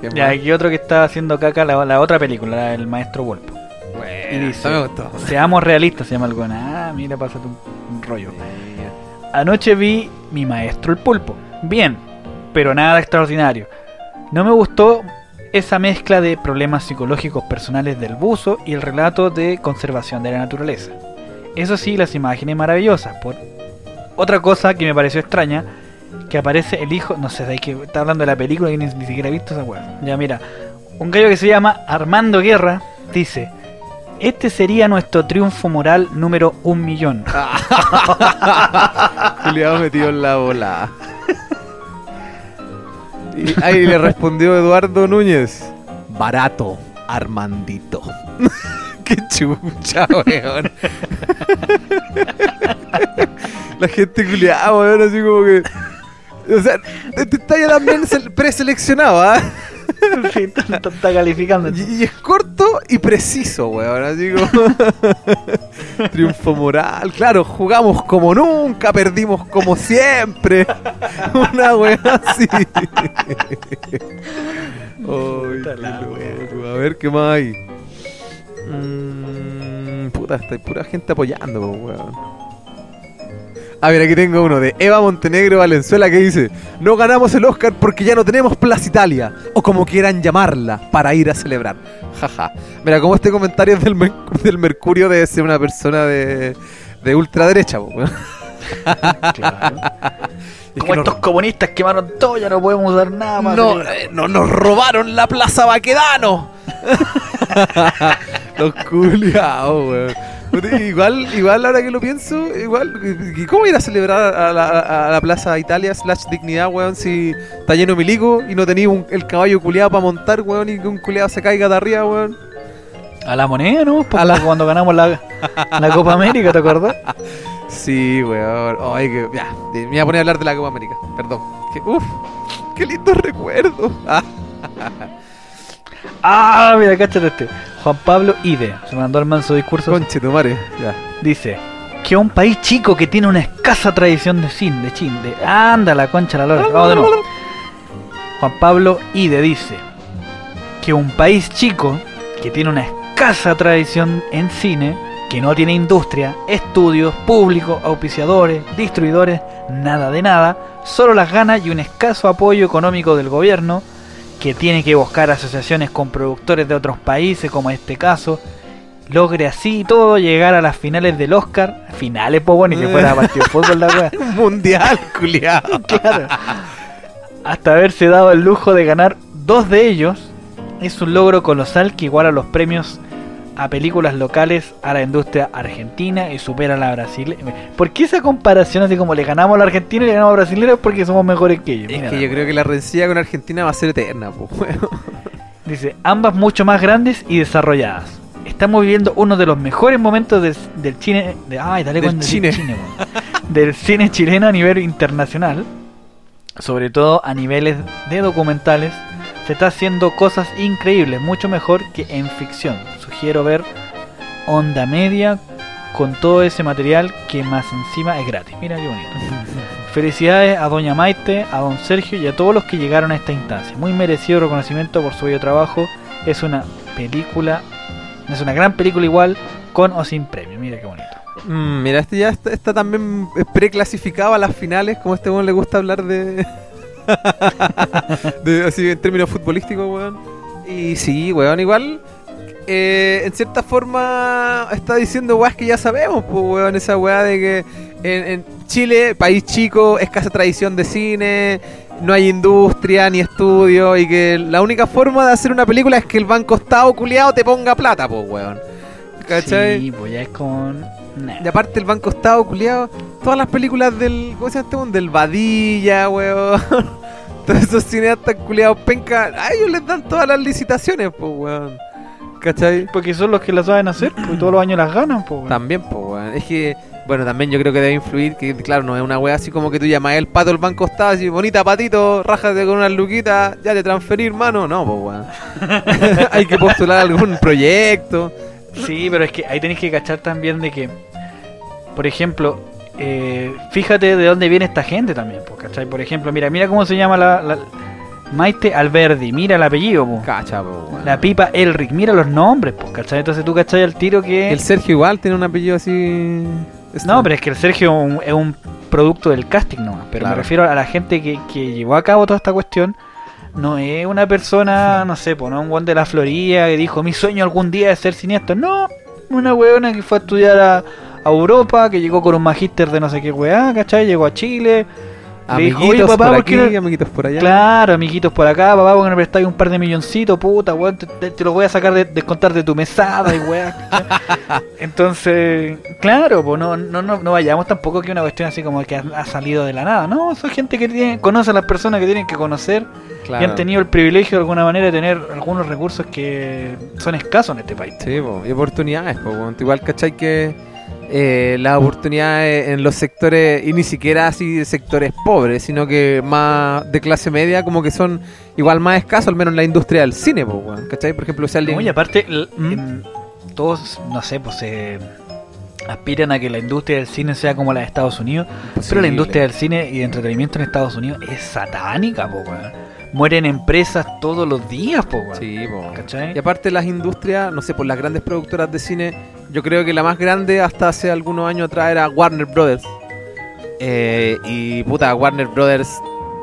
¿Qué Ya, más? aquí otro que está haciendo caca la, la otra película, la del maestro Wolpo. Bueno, y dice- me gustó. Seamos realistas, se llama algo. Ah, mira, pásate un, un rollo. Anoche vi Mi Maestro el Pulpo. Bien, pero nada extraordinario. No me gustó esa mezcla de problemas psicológicos personales del buzo y el relato de conservación de la naturaleza. Eso sí, las imágenes maravillosas. Por otra cosa que me pareció extraña, que aparece el hijo, no sé, de que está hablando de la película y ni, ni siquiera he visto esa weá. Ya mira, un gallo que se llama Armando Guerra dice, este sería nuestro triunfo moral número un millón. Juliado metido en la bola. Y ahí le respondió Eduardo Núñez. Barato, Armandito. Qué chucha, weón. La gente culiada, weón, así como que. O sea, este está ya también sel- preseleccionado, ¿ah? Sí, está, calificando. Y, es corto y preciso, weón. Así como. Triunfo moral. Claro, jugamos como nunca, perdimos como siempre. Una weá así. Ay. A ver qué más hay. Mm, puta, está pura gente apoyando, po, weón. A ver, aquí tengo uno de Eva Montenegro Valenzuela que dice: No ganamos el Oscar porque ya no tenemos Plaza Italia, o como quieran llamarla, para ir a celebrar. Jaja. Mira, como este comentario del, Mer- del Mercurio debe ser una persona de, de ultraderecha. Claro. Es Como estos comunistas quemaron todo, ya no podemos dar nada más. no, eh, no nos robaron la Plaza Baquedano. Los culiados, weón. Igual, igual ahora que lo pienso, igual, ¿y ¿cómo ir a celebrar a la, a la Plaza Italia slash Dignidad, weón, si está lleno de milico y no tenía un- el caballo culiado para montar, weón, y que un culiado se caiga de arriba, weón? A la moneda, ¿no? Porque A la- cuando ganamos la, la Copa América, ¿te acuerdas? Sí, weón. Ay, que, ya, me voy a poner a hablar de la Copa América, perdón. Que, uf, qué lindo recuerdo. Ah, mira, cáchate este. Juan Pablo Ide, se mandó el manso discurso. conche tu madre, ya. Dice que un país chico que tiene una escasa tradición de cine, de chin, de anda la concha la lora. Vamos de nuevo. Juan Pablo Ide dice que un país chico que tiene una escasa tradición en cine, que no tiene industria, estudios, público, auspiciadores, distribuidores, nada de nada, solo las ganas y un escaso apoyo económico del gobierno, que tiene que buscar asociaciones con productores de otros países, como este caso, logre así todo llegar a las finales del Oscar, finales, pues bueno, y que fuera partido de fútbol la wea. Mundial, culiado. Claro. Hasta haberse dado el lujo de ganar dos de ellos, es un logro colosal que iguala los premios a películas locales a la industria argentina y supera a la brasileña. ¿Por qué esa comparación así como le ganamos a la argentina y le ganamos a brasileños porque somos mejores que ellos? Es Mira, que yo creo que la rencilla con Argentina va a ser eterna, weón. Dice, ambas mucho más grandes y desarrolladas. Estamos viviendo uno de los mejores momentos del, del cine... De, ay, dale Del cine. weón. del cine chileno a nivel internacional. Sobre todo a niveles de documentales. Se está haciendo cosas increíbles, mucho mejor que en ficción. Sugiero ver Onda Media con todo ese material que más encima es gratis. Mira qué bonito. Felicidades a Doña Maite, a Don Sergio y a todos los que llegaron a esta instancia. Muy merecido reconocimiento por su bello trabajo. Es una película, es una gran película igual, con o sin premio. Mira qué bonito. Mm, mira, este ya está, está también preclasificado a las finales, como a este weón le gusta hablar de... de así en términos futbolísticos, weón. Y sí, weón, igual. Eh, en cierta forma está diciendo weas que ya sabemos, pues weón, esa weá de que en, en Chile, país chico, escasa tradición de cine, no hay industria ni estudio y que la única forma de hacer una película es que el banco estado culiado te ponga plata, pues weón. ¿Cachai? Sí, pues ya es con. nah. Y aparte el banco estado culiado, todas las películas del. ¿Cómo se llama este weón? Del Vadilla, weón. Todos esos cineastas culiados penca, a ellos les dan todas las licitaciones, pues weón. ¿Cachai? Porque son los que la saben hacer, pues todos los años las ganan, pues. También, pues weón. Es que, bueno, también yo creo que debe influir, que claro, no es una wea así como que tú llamas el pato del banco estado, así, bonita patito, rájate con unas luquitas, ya te transferí, hermano. No, pues weón. Hay que postular algún proyecto. Sí, pero es que ahí tenéis que cachar también de que, por ejemplo, eh, fíjate de dónde viene esta gente también, pues, ¿cachai? Por ejemplo, mira, mira cómo se llama la, la- Maite Alberdi, mira el apellido, pues. Cacha. La pipa Elric, mira los nombres, pues, ¿cachai? Entonces tú cachai al tiro que... El Sergio igual tiene un apellido así. No, pero es que el Sergio es un, es un producto del casting nomás. Pero Claro. me refiero a la gente que, que llevó a cabo toda esta cuestión. No es una persona, no sé, pues no un guan de la Florida que dijo mi sueño algún día es ser cineasta. No, una weona que fue a estudiar a, a Europa, que llegó con un magíster de no sé qué weá, ¿cachai? Llegó a Chile. Dijo, Amiguitos "Oye, papá, por ¿por qué aquí, no-" amiguitos por allá. Claro, amiguitos por acá, papá, porque me prestáis un par de milloncitos, puta, weón, te, te- te lo voy a sacar de descontar de tu mesada y. ¿cachai? Entonces, claro, pues no, no, no, no vayamos tampoco que una cuestión así como que ha, ha salido de la nada, no, son gente que tiene, conoce a las personas que tienen que conocer Claro. y han tenido el privilegio de alguna manera de tener algunos recursos que son escasos en este país. Sí, po, y oportunidades, po, weón. Igual, ¿cachai? Que eh, las oportunidades en los sectores, y ni siquiera así sectores pobres, sino que más de clase media, como que son igual más escasos, al menos en la industria del cine, po, weón. ¿cachai? Por ejemplo, si alguien. Y aparte, ¿Mm? en- todos, no sé, pues se aspiran a que la industria del cine sea como la de Estados Unidos. Pero la industria del cine y de entretenimiento en Estados Unidos es satánica, po, weón. Mueren empresas todos los días, po, weón. Sí, po. ¿Cachai? Y aparte las industrias, no sé, por las grandes productoras de cine, yo creo que la más grande hasta hace algunos años atrás era Warner Brothers. Eh, y puta, Warner Brothers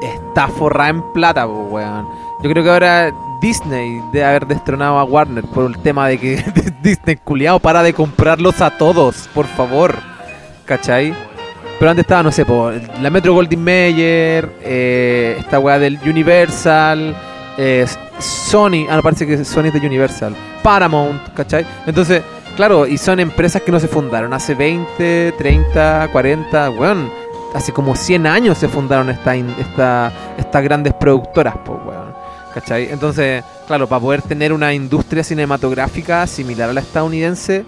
está forrada en plata, po, weón. Yo creo que ahora Disney debe haber destronado a Warner por el tema de que Disney culiao para de comprarlos a todos, por favor. ¿Cachai? Pero antes estaba, no sé, po, la Metro Goldwyn Mayer, eh, esta weá del Universal, eh, Sony, ah, no, parece que Sony es de Universal, Paramount, ¿cachai? Entonces, claro, y son empresas que no se fundaron hace 20, 30, 40, weón, hace como 100 años se fundaron esta, in- esta, estas grandes productoras, pues, weón, ¿cachai? Entonces, claro, para poder tener una industria cinematográfica similar a la estadounidense,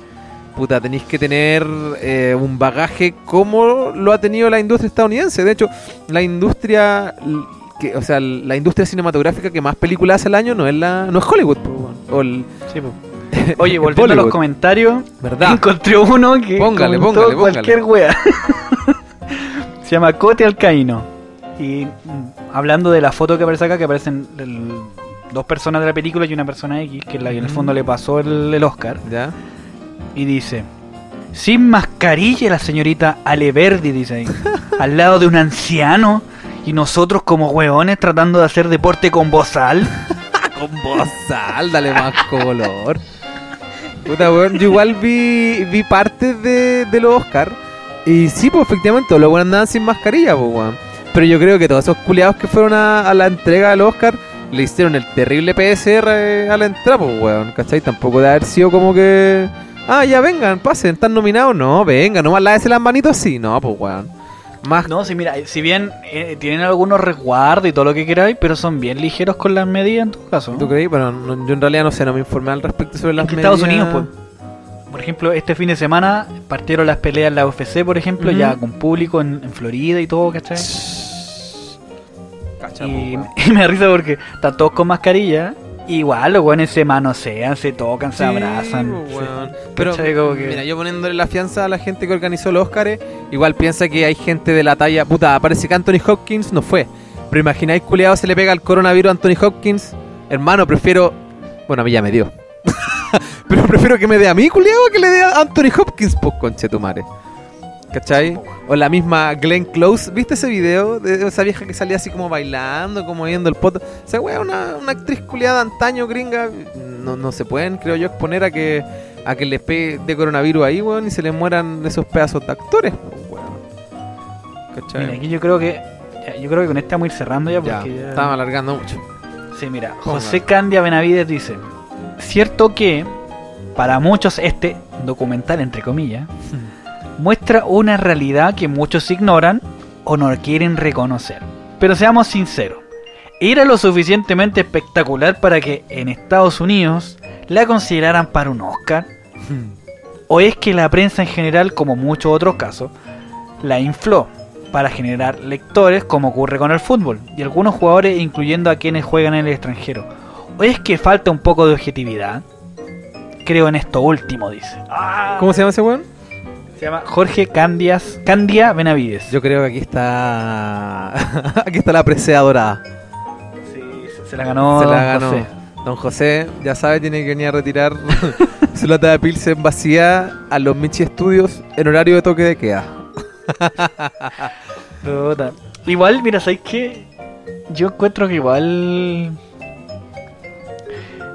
puta, tenéis que tener eh, un bagaje como lo ha tenido la industria estadounidense. De hecho, la industria, que, o sea, la industria cinematográfica que más películas hace al año no es la, no es Hollywood, po, weón. o el, Sí, po. Oye, volviendo a los comentarios, ¿verdad? encontré uno que Póngale, póngale, póngale. cualquier wea. Se llama Cote Alcaíno. Y mm, hablando de la foto que aparece acá, que aparecen el- dos personas de la película y una persona X, que es la que en el Ujú. fondo le pasó el, el Oscar. ¿Ya? Y dice, sin mascarilla la señorita Aleverdi, dice ahí, al lado de un anciano y nosotros como hueones tratando de hacer deporte con bozal. Con bozal, dale más color. Puta, weón, yo igual vi, vi partes de, de los Oscar. Y sí, pues efectivamente, los buenos andaban sin mascarilla, pues, weón. Pero yo creo que todos esos culiados que fueron a, a la entrega del Oscar le hicieron el terrible PSR a la entrada, pues, weón. ¿Cachai? Tampoco de haber sido como que. Ah, ya vengan, pasen, están nominados. No, vengan, nomás lávese las manitos, sí. No, pues, weón. Más No, si mira, si bien eh, tienen algunos resguardos y todo lo que queráis, pero son bien ligeros con las medidas en todo caso. ¿no? ¿Tú creí? Bueno, no- yo en realidad no sé, no me informé al respecto sobre las Es que Estados. Unidos, pues. Por ejemplo, este fin de semana partieron las peleas en la UFC, por ejemplo, ya con público en, en Florida y todo, ¿cachai? Cacha, Y, y me da risa porque están todos con mascarilla. Igual los weones se manosean, se tocan, se abrazan. pues, se-. Pero. Como que- mira, yo poniéndole la fianza a la gente que organizó los Oscars, igual piensa que hay gente de la talla, puta, parece que Anthony Hopkins no fue. Pero imagináis culiado se le pega el coronavirus a Anthony Hopkins. Hermano, prefiero. Bueno, a mí ya me dio. Pero prefiero que me dé a mí, culiado, que le dé a Anthony Hopkins, pues conche tu madre. ¿Cachai? O la misma Glenn Close. ¿Viste ese video de esa vieja que salía así como bailando, como viendo el poto? O sea, weón, una, una actriz culiada antaño gringa. No, no se pueden, creo yo, exponer a que a que les pegue de coronavirus ahí, weón, y se les mueran esos pedazos de actores, weón. ¿Cachai? Mira, aquí yo creo que. ya, Yo creo que con esta vamos a ir cerrando ya ya, porque ya. estaban alargando mucho. Sí, mira, Ponga. José Candia Benavides dice: Cierto que, para muchos, este documental, entre comillas, muestra una realidad que muchos ignoran o no quieren reconocer. Pero seamos sinceros, ¿era lo suficientemente espectacular para que en Estados Unidos la consideraran para un Oscar? ¿O es que la prensa en general, como muchos otros casos, la infló para generar lectores como ocurre con el fútbol y algunos jugadores incluyendo a quienes juegan en el extranjero? ¿O es que falta un poco de objetividad? Creo en esto último, dice. ¿Cómo se llama ese weón? Se llama Jorge Candias, Candia Benavides. Yo creo que aquí está. aquí está la presea dorada. Sí, se- la ganó, Se la don ganó. José. Don José, ya sabe, tiene que venir a retirar su lata de Pilsen vacía a los Michi Studios en horario de toque de queda. Igual, mira, ¿sabes qué? Yo encuentro que igual.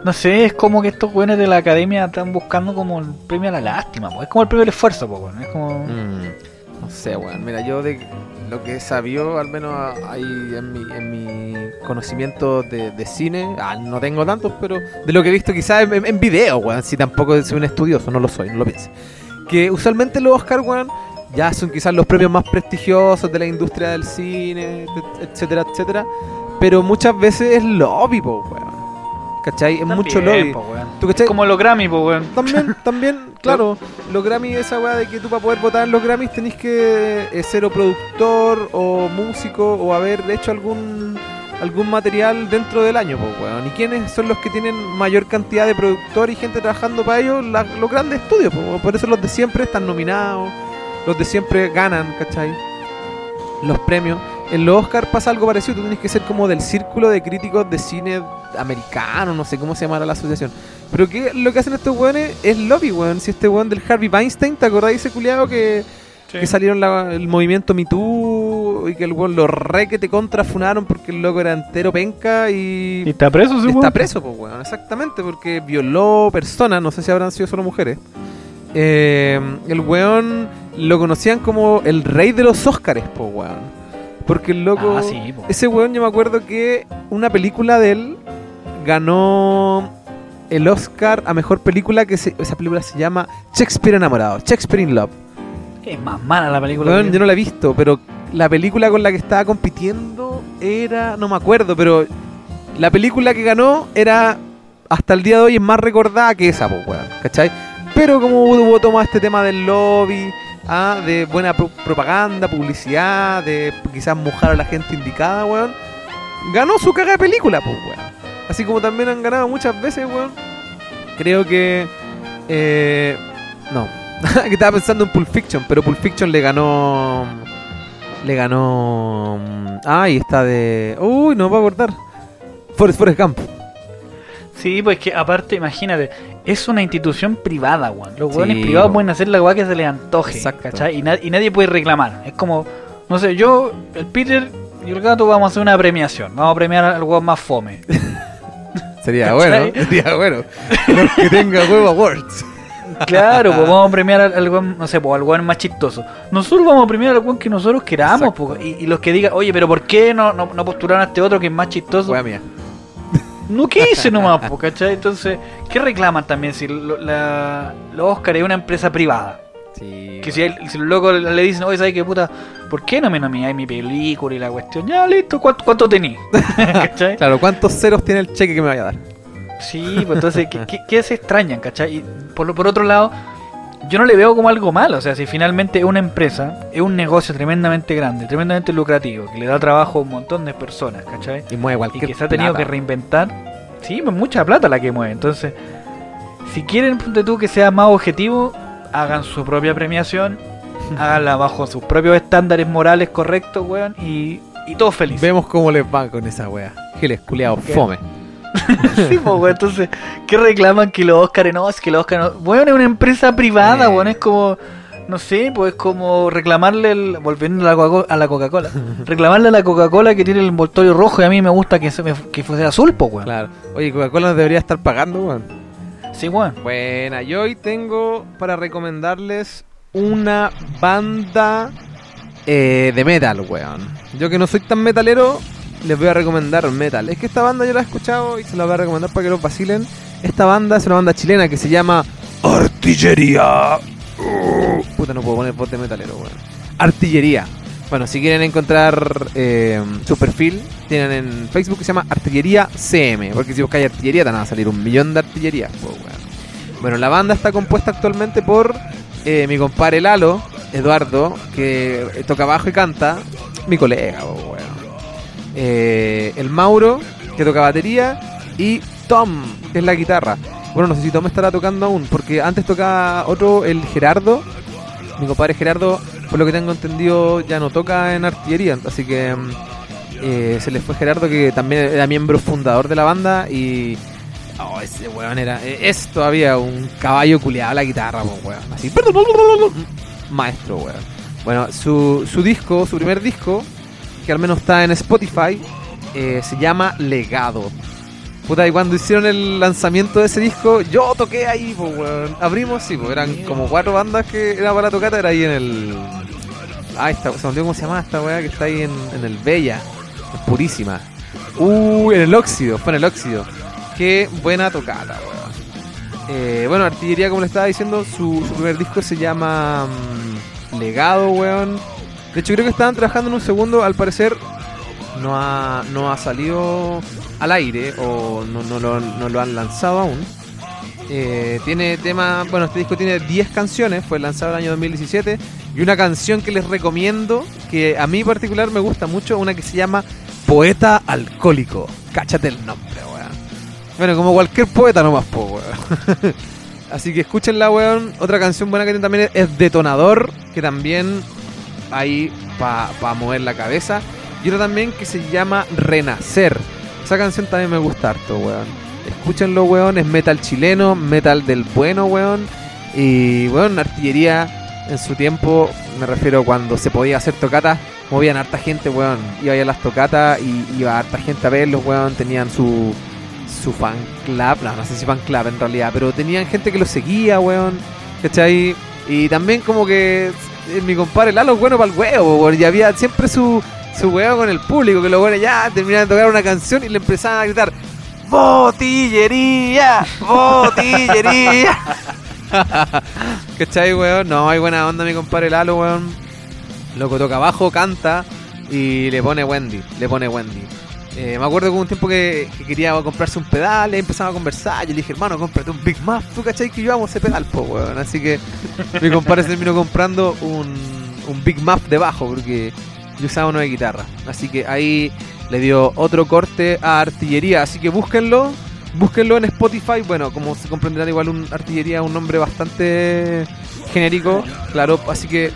No sé, es como que estos güeyes de la academia están buscando como el premio a la lástima, po. es como el premio al esfuerzo, po, es como. Mm, no sé, weón. Mira, yo de lo que he sabido, al menos ahí en mi, en mi conocimiento de, de cine, ah, no tengo tantos, pero de lo que he visto quizás en, en- video, weón. Si tampoco soy un estudioso, no lo soy, no lo piense. Que usualmente los Oscar, weón, ya son quizás los premios más prestigiosos de la industria del cine, et- etcétera, etcétera. Pero muchas veces es lobby, po, weón. ¿Cachai? Es También, mucho lobby. po. ¿Tú? Como los Grammy, po, weón. También, también, claro, los Grammys, esa weá de que tú para poder votar en los Grammys tenés que eh, ser o productor o músico o haber hecho algún algún material dentro del año, pues weón. ¿Y quiénes son los que tienen mayor cantidad de productor y gente trabajando para ellos? La- los grandes estudios, po, weón. por eso los de siempre están nominados, los de siempre ganan, ¿cachai? Los premios. En los Oscar pasa algo parecido, tú tienes que ser como del círculo de críticos de cine americano, no sé cómo se llamará la asociación. Pero que lo que hacen estos weones es lobby, weón. Si este weón del Harvey Weinstein, ¿te acordás de ese culiado que, que salieron la- el movimiento Me Too y que el weón lo re que te contrafunaron porque el loco era entero penca y, ¿Y está preso, sí, está weón? preso, pues weón, exactamente, porque violó personas, no sé si habrán sido solo mujeres. Eh, el weón lo conocían como el rey de los Óscares, pues weón. Porque el loco... Ah, sí, po. Ese weón yo me acuerdo que una película de él ganó el Oscar a mejor película que se- esa película se llama Shakespeare enamorado, Shakespeare in Love. Es más mala la película. Weón, yo no la he visto, pero la película con la que estaba compitiendo era, no me acuerdo, pero la película que ganó era hasta el día de hoy es más recordada que esa, pues, weón, ¿cachai? Pero como hubo tomado este tema del lobby, ah, de buena pro- propaganda, publicidad, de quizás mojar a la gente indicada, weón, ganó su caga de película, pues, weón. Así como también han ganado muchas veces, weón. Creo que... Eh, no, que estaba pensando en Pulp Fiction, pero Pulp Fiction le ganó. Le ganó. Ay, está de. Uy, no me puedo acordar. Forrest, Forrest Gump. Sí, pues que aparte, imagínate, es una institución privada, weón. Los Sí, weones privados pueden hacer la weá que se les antoje. ¿cachai? Y, na- y nadie puede reclamar. Es como, no sé, yo, el Peter y el gato vamos a hacer una premiación. Vamos a premiar al weón más fome. Sería ¿Cachai? bueno. Sería bueno. Que tenga huevo awards. Claro, pues vamos a premiar al, al weón, no sé, pues al weón más chistoso. Nosotros vamos a premiar al weón que nosotros queramos, pues, y, y los que digan, oye, pero ¿por qué no, no, no postularon a este otro que es más chistoso? Wea mía. No quise nomás, po, ¿cachai? Entonces, ¿qué reclaman también si lo- la, los Oscar es una empresa privada? Sí. Que si, el- si los locos le dicen, oye, ¿sabes qué puta? ¿Por qué no me nomináis mi película y la cuestión? Ya, listo, ¿cuánto, cuánto tení? ¿Cachai? Claro, ¿cuántos ceros tiene el cheque que me vaya a dar? Sí, pues entonces, ¿qué, qué, qué se extrañan, cachai? Y por, lo- por otro lado, yo no le veo como algo malo, o sea, si finalmente una empresa, es un negocio tremendamente grande, tremendamente lucrativo, que le da trabajo a un montón de personas, ¿cachai? Y mueve y cualquier que se ha tenido plata. que reinventar. Sí, pues mucha plata la que mueve. Entonces, si quieren, ponte tú, que sea más objetivo, hagan su propia premiación, háganla bajo sus propios estándares morales correctos, weón, y, y todos felices. Vemos cómo les va con esa wea. Giles, culiados, fome. sí, pues, weón, entonces, ¿qué reclaman que los Oscars no? Es que los Oscars no. Weón, es una empresa privada, Eh. weón, es como. No sé, pues como reclamarle, el, volviendo a la Coca- a la Coca-Cola, reclamarle a la Coca-Cola que tiene el envoltorio rojo y a mí me gusta que, se me, que fuese azul, pues, weón. Claro. Oye, Coca-Cola nos debería estar pagando, weón. Sí, weón. Buena, yo hoy tengo para recomendarles una banda eh, de metal, weón. Yo que no soy tan metalero, les voy a recomendar metal. Es que esta banda yo la he escuchado y se la voy a recomendar para que lo vacilen. Esta banda es una banda chilena que se llama Artillería. Puta, no puedo poner voz de metalero, weón. Artillería. Bueno, si quieren encontrar eh, su perfil, tienen en Facebook que se llama Artillería CM. Porque si buscáis artillería, te van a salir un millón de artillerías, po, weón. Bueno, la banda está compuesta actualmente por eh, mi compadre Lalo, Eduardo, que eh, toca bajo y canta, mi colega, weón. Eh, el Mauro, que toca batería, y Tom, que es la guitarra. Bueno, no sé si Tom estará tocando aún, porque antes tocaba otro, el Gerardo. Mi compadre Gerardo, por lo que tengo entendido, ya no toca en artillería, así que mm, eh, se le fue Gerardo, que también era miembro fundador de la banda, y... Oh, ese weón era... eh, Es todavía un caballo culeado la guitarra, weón. Así... Maestro, weón. Bueno, su, su disco, su primer disco, que al menos está en Spotify, eh, se llama Legado. Puta, y cuando hicieron el lanzamiento de ese disco, yo toqué ahí, pues, weón. Abrimos, sí, pues, eran como cuatro bandas que era para la tocata, era ahí en el... Ah, esta, se me olvidó cómo se llama esta weá que está ahí en, en el Bella. Es purísima. Uh, en el óxido, fue en el óxido. Qué buena tocata, weón. Eh, bueno, Artillería, como le estaba diciendo, su, su primer disco se llama mm, Legado, weón. De hecho, creo que estaban trabajando en un segundo, al parecer no ha, no ha salido al aire o no, no lo, han lanzado aún. Eh, tiene tema, bueno, este disco tiene 10 canciones, fue lanzado el año 2017 y una canción que les recomiendo, que a mí particular me gusta mucho, una que se llama Poeta Alcohólico. Cáchate el nombre, weón. Bueno, como cualquier poeta nomás, po, weón. Así que escúchenla, weón. Otra canción buena que tiene también es Detonador, que también ahí para mover la cabeza. Y otra también que se llama Renacer. Esa canción también me gusta harto, weón. Escúchenlo, weón. Es metal chileno, metal del bueno, weón. Y, weón, artillería en su tiempo, me refiero cuando se podía hacer tocatas, movían harta gente, weón. Iba a las tocatas y iba harta gente a verlos, weón. Tenían su, su fan club, no, sé si fan club en realidad, pero tenían gente que los seguía, weón. ¿Cachai? Y también como que mi compadre Lalo es bueno para el huevo. Y había siempre su, su huevo con el público, que los buenos ya terminaban de tocar una canción y le empezaban a gritar ¡Botillería! ¡Botillería! ¿Cachai, weón? No, hay buena onda mi compadre Lalo, weón. Loco toca abajo, canta y le pone Wendy, le pone Wendy. Eh, me acuerdo que un tiempo que, que quería comprarse un pedal y empezamos a conversar. Y le dije, hermano, cómprate un Big Muff. ¿Tú cachai que yo amo ese pedal, po, weón? Así que mi compadre terminó comprando un, un Big Muff de bajo porque yo usaba uno de guitarra. Así que ahí le dio otro corte a artillería. Así que búsquenlo. Búsquenlo en Spotify. Bueno, como se comprenderán, igual un artillería es un nombre bastante genérico. Claro, así que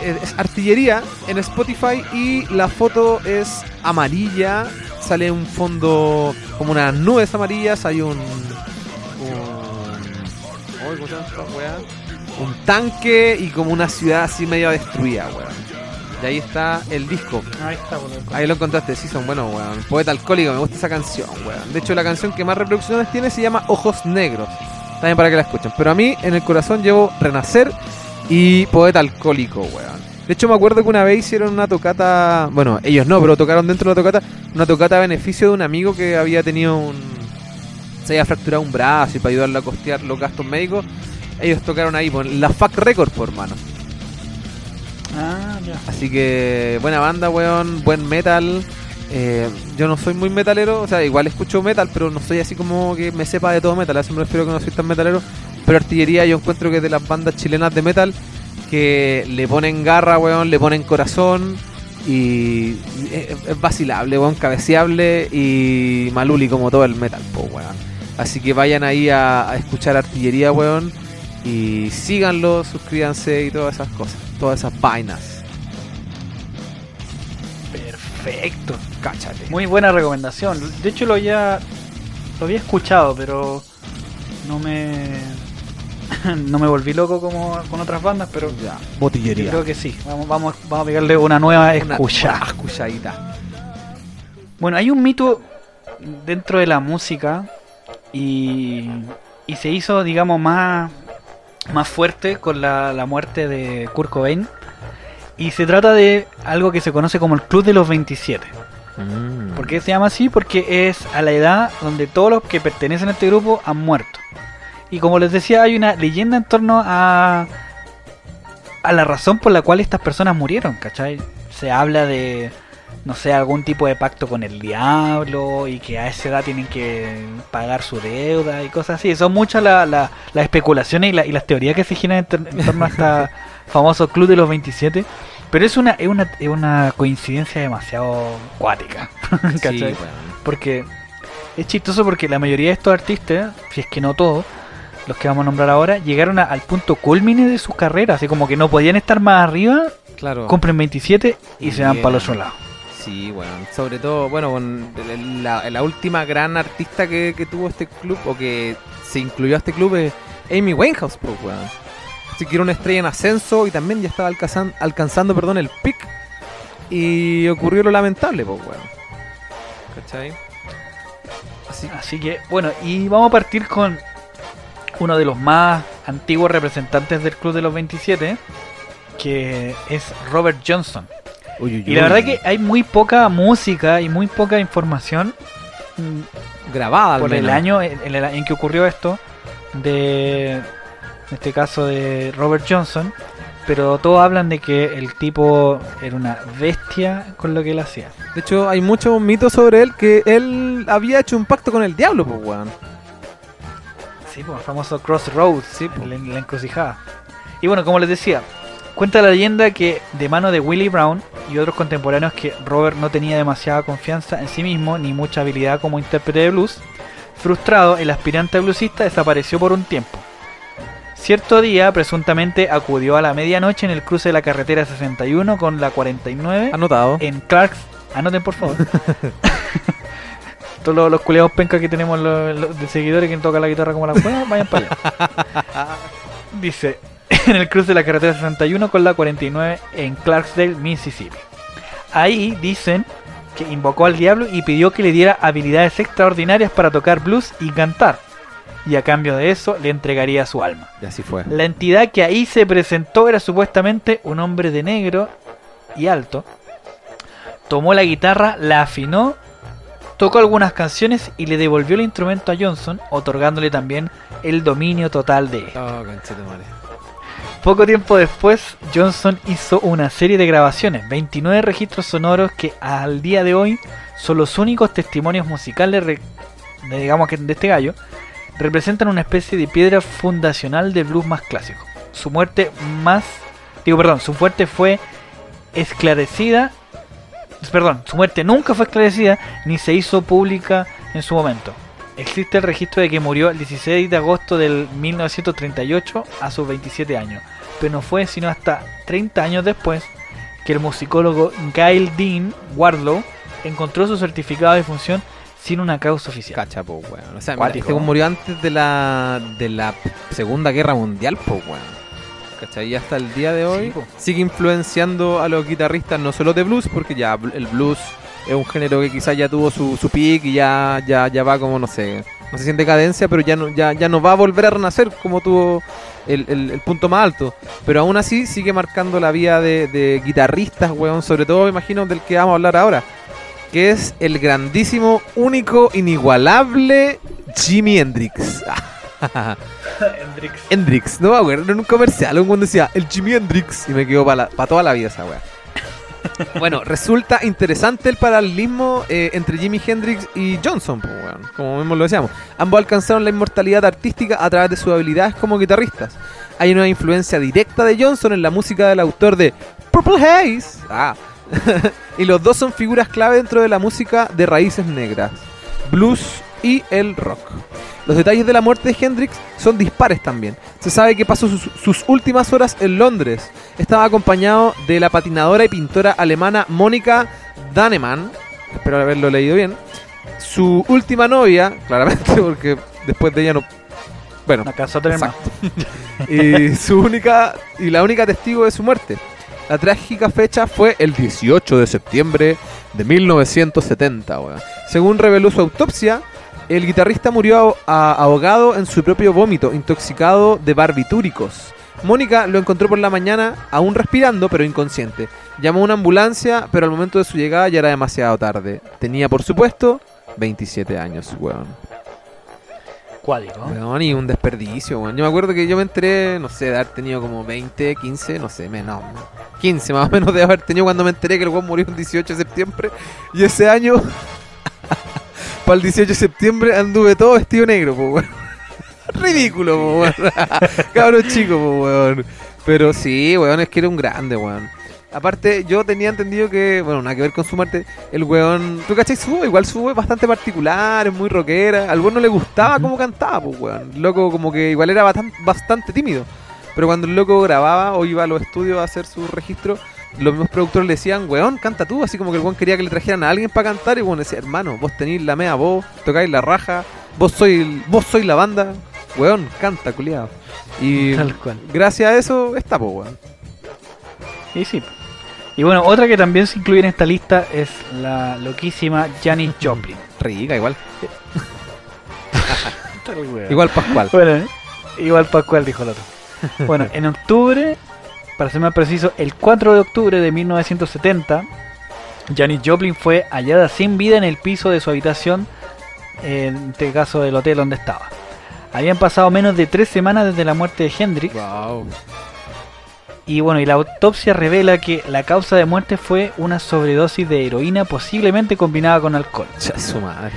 es artillería en Spotify y la foto es amarilla. Sale un fondo como unas nubes amarillas. Hay un. un Ay, ¿cómo se llama esta weá? Un tanque y como una ciudad así medio destruida, weón. Y ahí está el disco. Ahí está, weón. Ahí lo encontraste, sí, son buenos, weón. Poeta alcohólico, me gusta esa canción, weón. De hecho, la canción que más reproducciones tiene se llama Ojos Negros. También para que la escuchen. Pero a mí, en el corazón, llevo Renacer y Poeta alcohólico, weón. De hecho, me acuerdo que una vez hicieron una tocata. Bueno, ellos no, pero tocaron dentro de la tocata. Una tocata a beneficio de un amigo que había tenido un. Se había fracturado un brazo y para ayudarle a costear los gastos médicos. Ellos tocaron ahí, por la FAC Record, por hermano. Ah, ya. Así que buena banda, weón, buen metal. Eh, yo no soy muy metalero, o sea, igual escucho metal, pero no soy así como que me sepa de todo metal. A eso me refiero que no soy tan metalero. Pero Artillería yo encuentro que es de las bandas chilenas de metal que le ponen garra, weón, le ponen corazón y es, vacilable, weón, cabeceable y maluli como todo el metal, po, weón. Así que vayan ahí a, a escuchar Artillería, weón, y síganlo, suscríbanse y todas esas cosas, todas esas vainas. Perfecto. Cáchate. Muy buena recomendación. De hecho lo había lo había escuchado, pero no me no me volví loco como con otras bandas, pero Ya, yo botillería. creo que sí. Vamos, vamos, vamos a pegarle una nueva escucha. una escuchadita. Bueno, hay un mito dentro de la música y, y se hizo, digamos, más, más fuerte con la, la muerte de Kurt Cobain. Y se trata de algo que se conoce como el Club de los 27. Mm. ¿Por qué se llama así? Porque es a la edad donde todos los que pertenecen a este grupo han muerto. Y como les decía, hay una leyenda en torno a, a la razón por la cual estas personas murieron, ¿cachai? Se habla de, no sé, algún tipo de pacto con el diablo y que a esa edad tienen que pagar su deuda y cosas así. Son muchas la- la- las especulaciones y, la- y las teorías que se giran en, en torno a este famoso Club de los 27. Pero es una, es una, es una coincidencia demasiado cuática. Sí, ¿cachai? Porque es chistoso porque la mayoría de estos artistas, si es que no todos, los que vamos a nombrar ahora, llegaron a- al punto culmine de sus carreras. Así como que no podían estar más arriba, Claro. compren 27 y se van para el otro lado. Sí, bueno, sobre todo, bueno, con la, la última gran artista que, que tuvo este club o que se incluyó a este club es Amy Winehouse, pues, weón. Así que era una estrella en ascenso y también ya estaba alcanzando, alcanzando perdón, el pic y ocurrió lo lamentable, pues, weón. ¿Cachai? Así, Así que, bueno, y vamos a partir con uno de los más antiguos representantes del Club de los 27, que es Robert Johnson. uy, uy, Y la uy. verdad que hay muy poca música y muy poca información mm, grabada por el año en, en que ocurrió esto de en este caso de Robert Johnson pero todos hablan de que el tipo era una bestia con lo que él hacía De hecho, hay muchos mitos sobre él que él había hecho un pacto con el diablo, pues, weón. Sí pues el famoso Crossroads Sí, pues. la, la encrucijada y bueno como les decía cuenta la leyenda que de mano de Willie Brown y otros contemporáneos que Robert no tenía demasiada confianza en sí mismo ni mucha habilidad como intérprete de blues frustrado el aspirante bluesista desapareció por un tiempo Cierto día, presuntamente, acudió a la medianoche en el cruce de la carretera 61 con la 49 Anotado. en Clarks. Anoten, por favor. Todos los, los culeados pencas que tenemos los, los de seguidores que tocan la guitarra como la buenas, vayan para allá. Dice, en el cruce de la carretera 61 con la 49 en Clarksdale, Mississippi. Ahí dicen que invocó al diablo y pidió que le diera habilidades extraordinarias para tocar blues y cantar. Y a cambio de eso le entregaría su alma. Y así fue. La entidad que ahí se presentó era supuestamente un hombre de negro y alto. Tomó la guitarra, la afinó, tocó algunas canciones y le devolvió el instrumento a Johnson, otorgándole también el dominio total de él. Oh. Poco tiempo después, Johnson hizo una serie de grabaciones, 29 registros sonoros que al día de hoy son los únicos testimonios musicales de, digamos que de este gallo, representan una especie de piedra fundacional del blues más clásico. Su muerte más, digo perdón, su muerte fue esclarecida, perdón, su muerte nunca fue esclarecida ni se hizo pública en su momento. Existe el registro de que murió el 16 de agosto del 1938 a sus 27 años, pero no fue sino hasta 30 años después que el musicólogo Gail Dean Wardlow encontró su certificado de función sin una causa oficial. Cacha, po, weón. O sea, mira, este murió antes de la, de la Segunda Guerra Mundial, po, weón. ¿Cachai? Y hasta el día de hoy Sí, sigue influenciando a los guitarristas, no solo de blues, porque ya el blues es un género que quizás ya tuvo su, su peak y ya, ya, ya va como, no sé, no sé si en decadencia, pero ya no, ya, ya no va a volver a renacer como tuvo el, el- el punto más alto. Pero aún así sigue marcando la vida de, de guitarristas, weón, sobre todo, imagino, del que vamos a hablar ahora que es el grandísimo, único, inigualable Jimi Hendrix. Hendrix. Hendrix, no me acuerdo, en un comercial, un cuando decía el Jimi Hendrix y me quedó para toda la vida esa wea. bueno, resulta interesante el paralelismo eh, entre Jimi Hendrix y Johnson, pues, como mismo lo decíamos. Ambos alcanzaron la inmortalidad artística a través de sus habilidades como guitarristas. Hay una influencia directa de Johnson en la música del autor de Purple Haze. Ah. y los dos son figuras clave dentro de la música de raíces negras, blues y el rock. Los detalles de la muerte de Hendrix son dispares también. Se sabe que pasó sus, sus últimas horas en Londres. Estaba acompañado de la patinadora y pintora alemana Mónica Danemann. Espero haberlo leído bien. Su última novia, claramente, porque después de ella no. Bueno, No alcanzó a tener más. Exacto. y su única y la única testigo de su muerte. La trágica fecha fue el 18 de septiembre de 1970. weón. Según reveló su autopsia, el guitarrista murió ahogado en su propio vómito, intoxicado de barbitúricos. Mónica lo encontró por la mañana, aún respirando, pero inconsciente. Llamó a una ambulancia, pero al momento de su llegada ya era demasiado tarde. Tenía, por supuesto, 27 años, weón. Cuádico. Weón, y un desperdicio, weón. Yo me acuerdo que yo me enteré, no sé, de haber tenido como 20, 15, no sé, menos. 15 más o menos de haber tenido cuando me enteré que el weón murió el 18 de septiembre. Y ese año, para el 18 de septiembre, anduve todo vestido negro, po, weón. Ridículo, po, weón. Cabrón chico, po, weón. Pero sí, weón, es que era un grande, weón. Aparte, yo tenía entendido que, bueno, nada que ver con su muerte, el weón, ¿tú cachai? Su voz, igual su voz es bastante particular, es muy rockera. Al weón no le gustaba cómo cantaba, pues weón. El loco como que igual era bastante, bastante tímido. Pero cuando el loco grababa o iba a los estudios a hacer su registro, los mismos productores le decían, weón, canta tú. Así como que el weón quería que le trajeran a alguien para cantar y weón decía, hermano, vos tenéis la mea voz, tocáis la raja, vos sois, vos sois la banda, weón, canta, culiado. Y Tal cual. gracias a eso está, pues weón. Y sí. Y bueno, otra que también se incluye en esta lista es la loquísima Janis Joplin. Rica, igual. Igual Pascual. Bueno, ¿eh? igual Pascual dijo el otro. Bueno, en octubre, para ser más preciso, el 4 de octubre de 1970, Janis Joplin fue hallada sin vida en el piso de su habitación, en este caso del hotel donde estaba. Habían pasado menos de tres semanas desde la muerte de Hendrix Wow. y bueno, y la autopsia revela que la causa de muerte fue una sobredosis de heroína posiblemente combinada con alcohol. Ya su madre.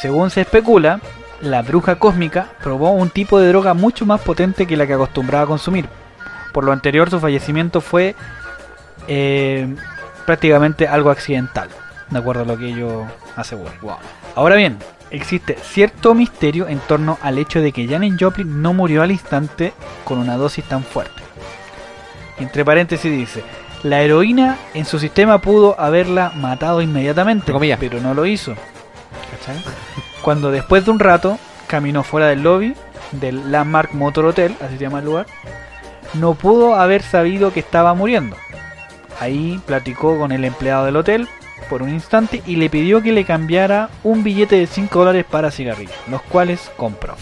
Según se especula, la bruja cósmica probó un tipo de droga mucho más potente que la que acostumbraba a consumir. Por lo anterior, su fallecimiento fue eh, prácticamente algo accidental, de acuerdo a lo que ellos aseguran. Ahora bien, existe cierto misterio en torno al hecho de que Janis Joplin no murió al instante con una dosis tan fuerte. Entre paréntesis dice, la heroína en su sistema pudo haberla matado inmediatamente, pero no lo hizo. ¿Cachai? Cuando después de un rato caminó fuera del lobby del Landmark Motor Hotel, así se llama el lugar, no pudo haber sabido que estaba muriendo. Ahí platicó con el empleado del hotel por un instante y le pidió que le cambiara un billete de 5 dólares para cigarrillos, los cuales compró.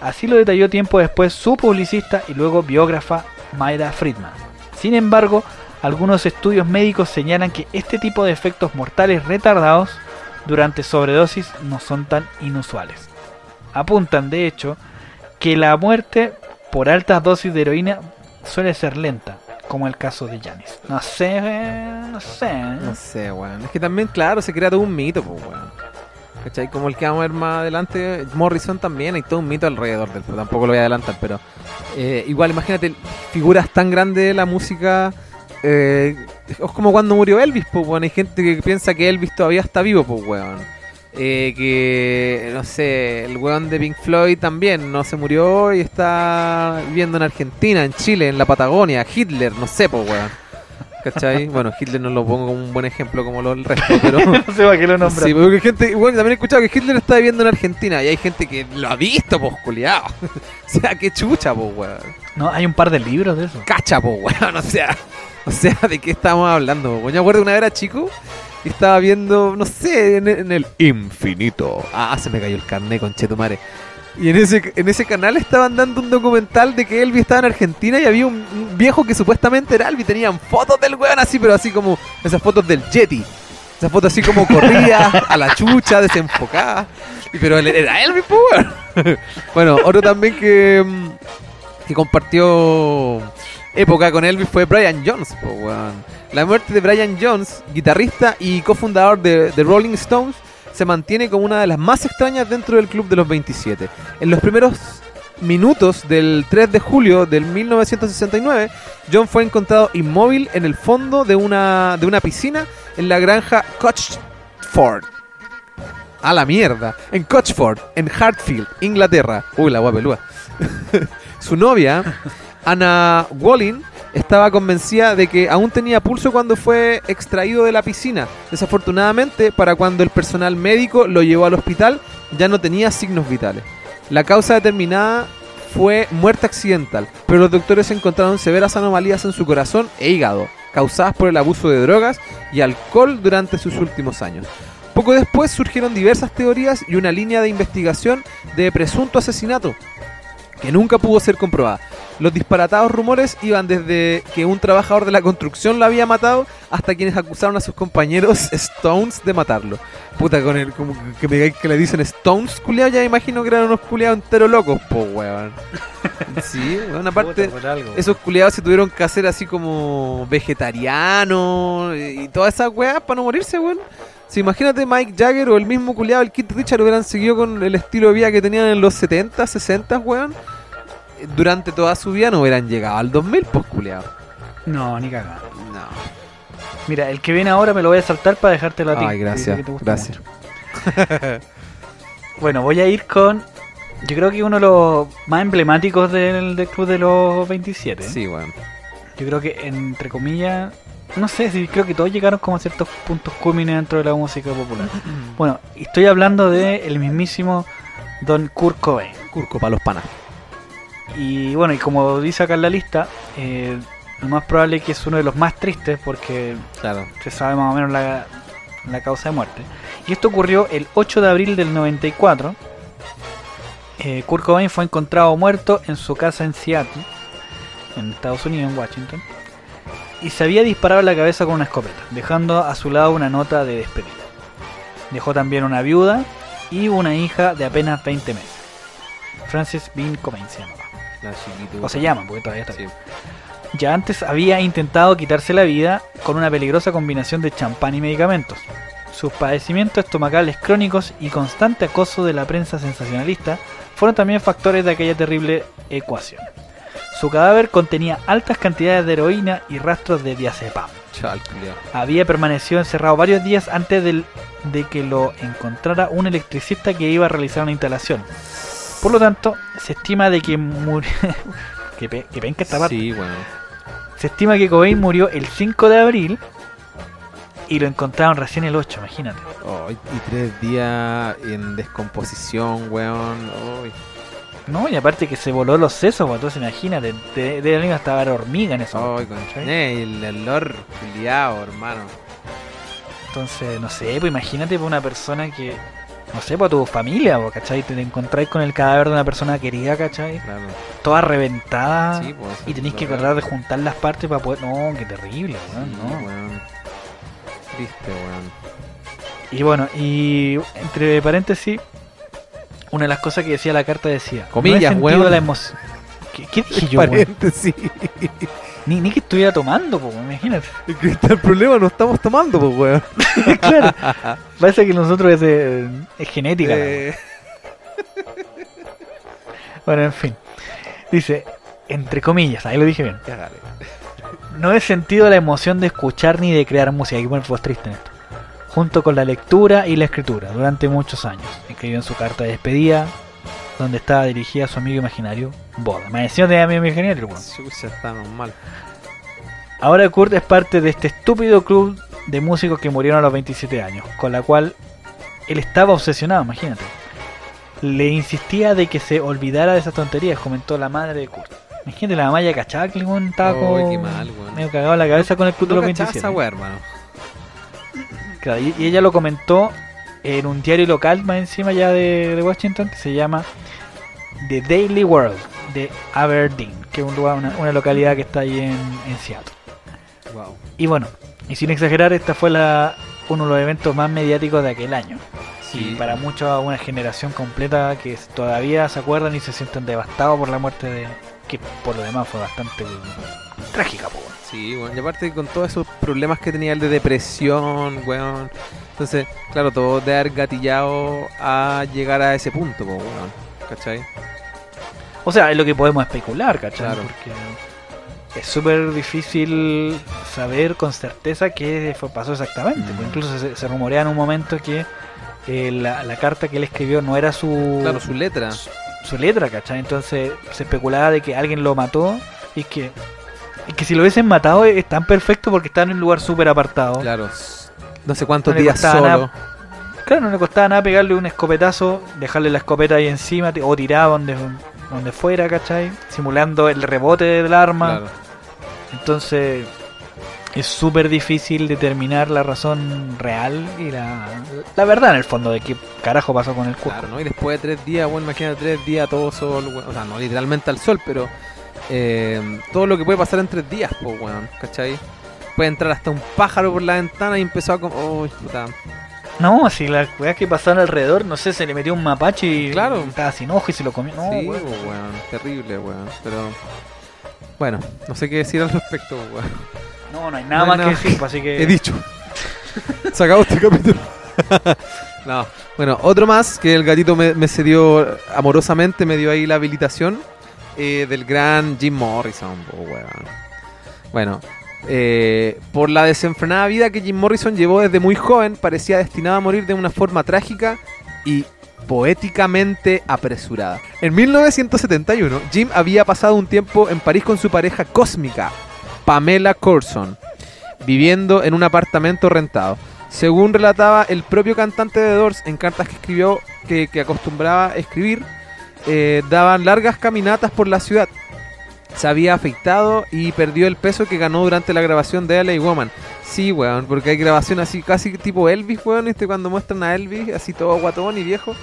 Así lo detalló tiempo después su publicista y luego biógrafa Mayra Friedman. Sin embargo, algunos estudios médicos señalan que este tipo de efectos mortales retardados durante sobredosis no son tan inusuales. Apuntan, de hecho, que la muerte por altas dosis de heroína suele ser lenta, como el caso de Janis. No sé, no sé. No sé, weón. Es que también, claro, se crea todo un mito, pues, weón. ¿Cachai? Como el que vamos a ver más adelante, Morrison también, hay todo un mito alrededor del, pero tampoco lo voy a adelantar, pero eh, igual, imagínate, figuras tan grandes de la música, eh, es como cuando murió Elvis, pues, weón. Hay gente que piensa que Elvis todavía está vivo, pues, weón. Eh, que, no sé, el weón de Pink Floyd también no se murió y está viviendo en Argentina, en Chile, en la Patagonia, Hitler, no sé, pues, weón. ¿Cachai? Bueno, Hitler no lo pongo como un buen ejemplo como lo, el resto, pero... no sé para qué lo nombran. Sí, porque gente, bueno, también he escuchado que Hitler está viviendo en Argentina y hay gente que lo ha visto, pues, culiao. o sea, qué chucha, pues, weón. No, hay un par de libros de eso. Cacha, pues, weón. O sea, o sea, ¿de qué estamos hablando? Yo me acuerdo una vez era chico y estaba viendo, no sé, en, en el infinito. Ah, se me cayó el carnet con Chetumare. Y en ese, en ese canal estaban dando un documental de que Elvis estaba en Argentina y había un, un viejo que supuestamente era Elvis. Tenían fotos del weón así, pero así como esas fotos del Yeti. Esas fotos así como corría a la chucha, desenfocada. Y, pero era Elvis, pues, bueno, otro también que, mm, que compartió época con Elvis fue Brian Jones, po, weón. La muerte de Brian Jones, guitarrista y cofundador de The Rolling Stones, se mantiene como una de las más extrañas dentro del club de los 27. En los primeros minutos del 3 de julio del 1969, John fue encontrado inmóvil en el fondo de una, de una piscina en la granja Cochford. A la mierda. En Cochford, en Hartfield, Inglaterra. Uy, la guapelúa. Su novia, Anna Wallin, estaba convencida de que aún tenía pulso cuando fue extraído de la piscina. Desafortunadamente, para cuando el personal médico lo llevó al hospital, ya no tenía signos vitales. La causa determinada fue muerte accidental, pero los doctores encontraron severas anomalías en su corazón e hígado, causadas por el abuso de drogas y alcohol durante sus últimos años. Poco después surgieron diversas teorías y una línea de investigación de presunto asesinato, que nunca pudo ser comprobada. Los disparatados rumores iban desde que un trabajador de la construcción lo había matado hasta quienes acusaron a sus compañeros Stones de matarlo. Puta, con el como que, me, que le dicen Stones, culiao, ya imagino que eran unos culiados enteros locos, po, weón. Sí, weón, aparte, esos culiados se tuvieron que hacer así como vegetarianos y todas esas weas para no morirse, weón. Si imagínate Mike Jagger o el mismo culiado, el Kit Richard, hubieran seguido con el estilo de vida que tenían en los 70, 60, weón. Durante toda su vida no hubieran llegado al 2000, pues culiado. No, ni cagada. No. Mira, el que viene ahora me lo voy a saltar para dejártelo a ti. Ay, gracias, que te gusta gracias. bueno, voy a ir con. Yo creo que uno de los más emblemáticos del, del Club de los 27. Sí, weón. Yo creo que, entre comillas. No sé si creo que todos llegaron como a ciertos puntos culmines dentro de la música popular. Bueno, estoy hablando de el mismísimo Don Kurt Cobain. Curco para los panas. Y bueno, y como dice acá en la lista, eh, lo más probable es que es uno de los más tristes porque Claro. se sabe más o menos la, la causa de muerte. Y esto ocurrió el 8 de abril del 94. Eh, Kurt Cobain fue encontrado muerto en su casa en Seattle, en Estados Unidos, en Washington, y se había disparado la cabeza con una escopeta, dejando a su lado una nota de despedida. Dejó también una viuda y una hija de apenas 20 meses. Francis Bean Cobain se llamaba. La. O se llama, porque todavía está Sí. Ya antes había intentado quitarse la vida con una peligrosa combinación de champán y medicamentos. Sus padecimientos estomacales crónicos y constante acoso de la prensa sensacionalista fueron también factores de aquella terrible ecuación. Su cadáver contenía altas cantidades de heroína y rastros de diazepam. Había permanecido encerrado varios días antes del- de que lo encontrara un electricista que iba a realizar una instalación. Por lo tanto, se estima de que murió... que, pe- que penca esta parte. Sí, weón. Se estima que Cobain murió el 5 de abril y lo encontraron recién el 8, imagínate. Oh, y, tres días en descomposición, weón. Uy. No, y aparte que se voló los sesos, pues, entonces imagínate, de, de la hasta haber hormiga en eso. Ay, con el olor culiao, hermano. Entonces, no sé, pues imagínate por una persona que, no sé, por tu familia, pues, ¿cachai? Te encontráis con el cadáver de una persona querida, ¿cachai? Claro. Toda reventada. Sí, pues, y tenéis que tratar de juntar las partes para poder... No, qué terrible, weón, Sí, no. weón. Triste, weón. Y bueno, y entre paréntesis, una de las cosas que decía la carta decía... Comillas, no he sentido weón. la emoción... ¿Qué, qué dije yo? Paréntesis. Ni, ni que estuviera tomando, pues, imagínate. El problema, no estamos tomando, pues, weón. claro. Parece que nosotros es, genética. Eh, Bueno, en fin. Dice, entre comillas, ahí lo dije bien. cagale. No he sentido la emoción de escuchar ni de crear música. Hay que poner voz triste en esto. Junto con la lectura y la escritura durante muchos años. Escribió en su carta de despedida, donde estaba dirigida a su amigo imaginario, Boda. Me decía de amigo imaginario, weón. Estamos mal. Ahora Kurt es parte de este estúpido club de músicos que murieron a los 27 años, con la cual él estaba obsesionado, imagínate. Le insistía de que se olvidara de esas tonterías, comentó la madre de Kurt. Imagínate la mamá ya cachaba que estaba mal, weón. medio cagado en la cabeza con el club de los cachaba 27. esa weá, hermano. Claro, y, y ella lo comentó en un diario local más encima ya de, de Washington que se llama The Daily World de Aberdeen, que es un lugar, una, una localidad que está ahí en, en Seattle. Wow. Y bueno, y sin exagerar, esta fue la, uno de los eventos más mediáticos de aquel año. Sí. Y para muchos, una generación completa que todavía se acuerdan y se sienten devastados por la muerte de. que por lo demás fue bastante eh, trágica. Sí, bueno, y aparte con todos esos problemas que tenía el de depresión, weón. Entonces, claro, todo de haber gatillado a llegar a ese punto, po, weón. ¿Cachai? O sea, es lo que podemos especular, ¿cachai? Claro. Porque es súper difícil saber con certeza qué fue, pasó exactamente. Mm. pues incluso se, se rumorea en un momento que eh, la, la carta que él escribió no era su, Claro, su letra. su letra, ¿cachai? Entonces se especulaba de que alguien lo mató y que, que si lo hubiesen matado es tan perfecto porque está en un lugar súper apartado. Claro. No sé cuántos No días solo. nada. Claro, no le costaba nada pegarle un escopetazo, dejarle la escopeta ahí encima o tirado donde, donde fuera, ¿cachai? Simulando el rebote del arma. Claro. Entonces es súper difícil determinar la razón real y la, la verdad en el fondo de qué carajo pasó con el cuerpo. Claro, ¿no? Y después de tres días, bueno, imagínate tres días todo sol, weón. o sea, no literalmente al sol, pero eh, todo lo que puede pasar en tres días, pues, weón, ¿cachai? Puede entrar hasta un pájaro por la ventana y empezó a oh, puta. No, si las weas que pasaron alrededor, no sé, se le metió un mapache y Claro. estaba sin ojo y se lo comió. No, sí, weón. weón, terrible, weón, pero... Bueno, no sé qué decir al respecto, weón. no, no hay nada No hay más nada que decir, así que... He dicho. Se acabó este capítulo. no. Bueno, otro más que el gatito me, me cedió amorosamente, me dio ahí la habilitación del gran Jim Morrison. Bueno, eh, por la desenfrenada vida que Jim Morrison llevó desde muy joven, parecía destinado a morir de una forma trágica y poéticamente apresurada. En 1971, Jim había pasado un tiempo en París con su pareja cósmica, Pamela Corson, viviendo en un apartamento rentado. Según relataba el propio cantante de Doors en cartas que escribió, que, que acostumbraba escribir, eh, daban largas caminatas por la ciudad. Se había afeitado y perdió el peso que ganó durante la grabación de LA Woman. Sí, weón, porque hay grabación así, casi tipo Elvis, weón, este cuando muestran a Elvis, así todo guatón y viejo.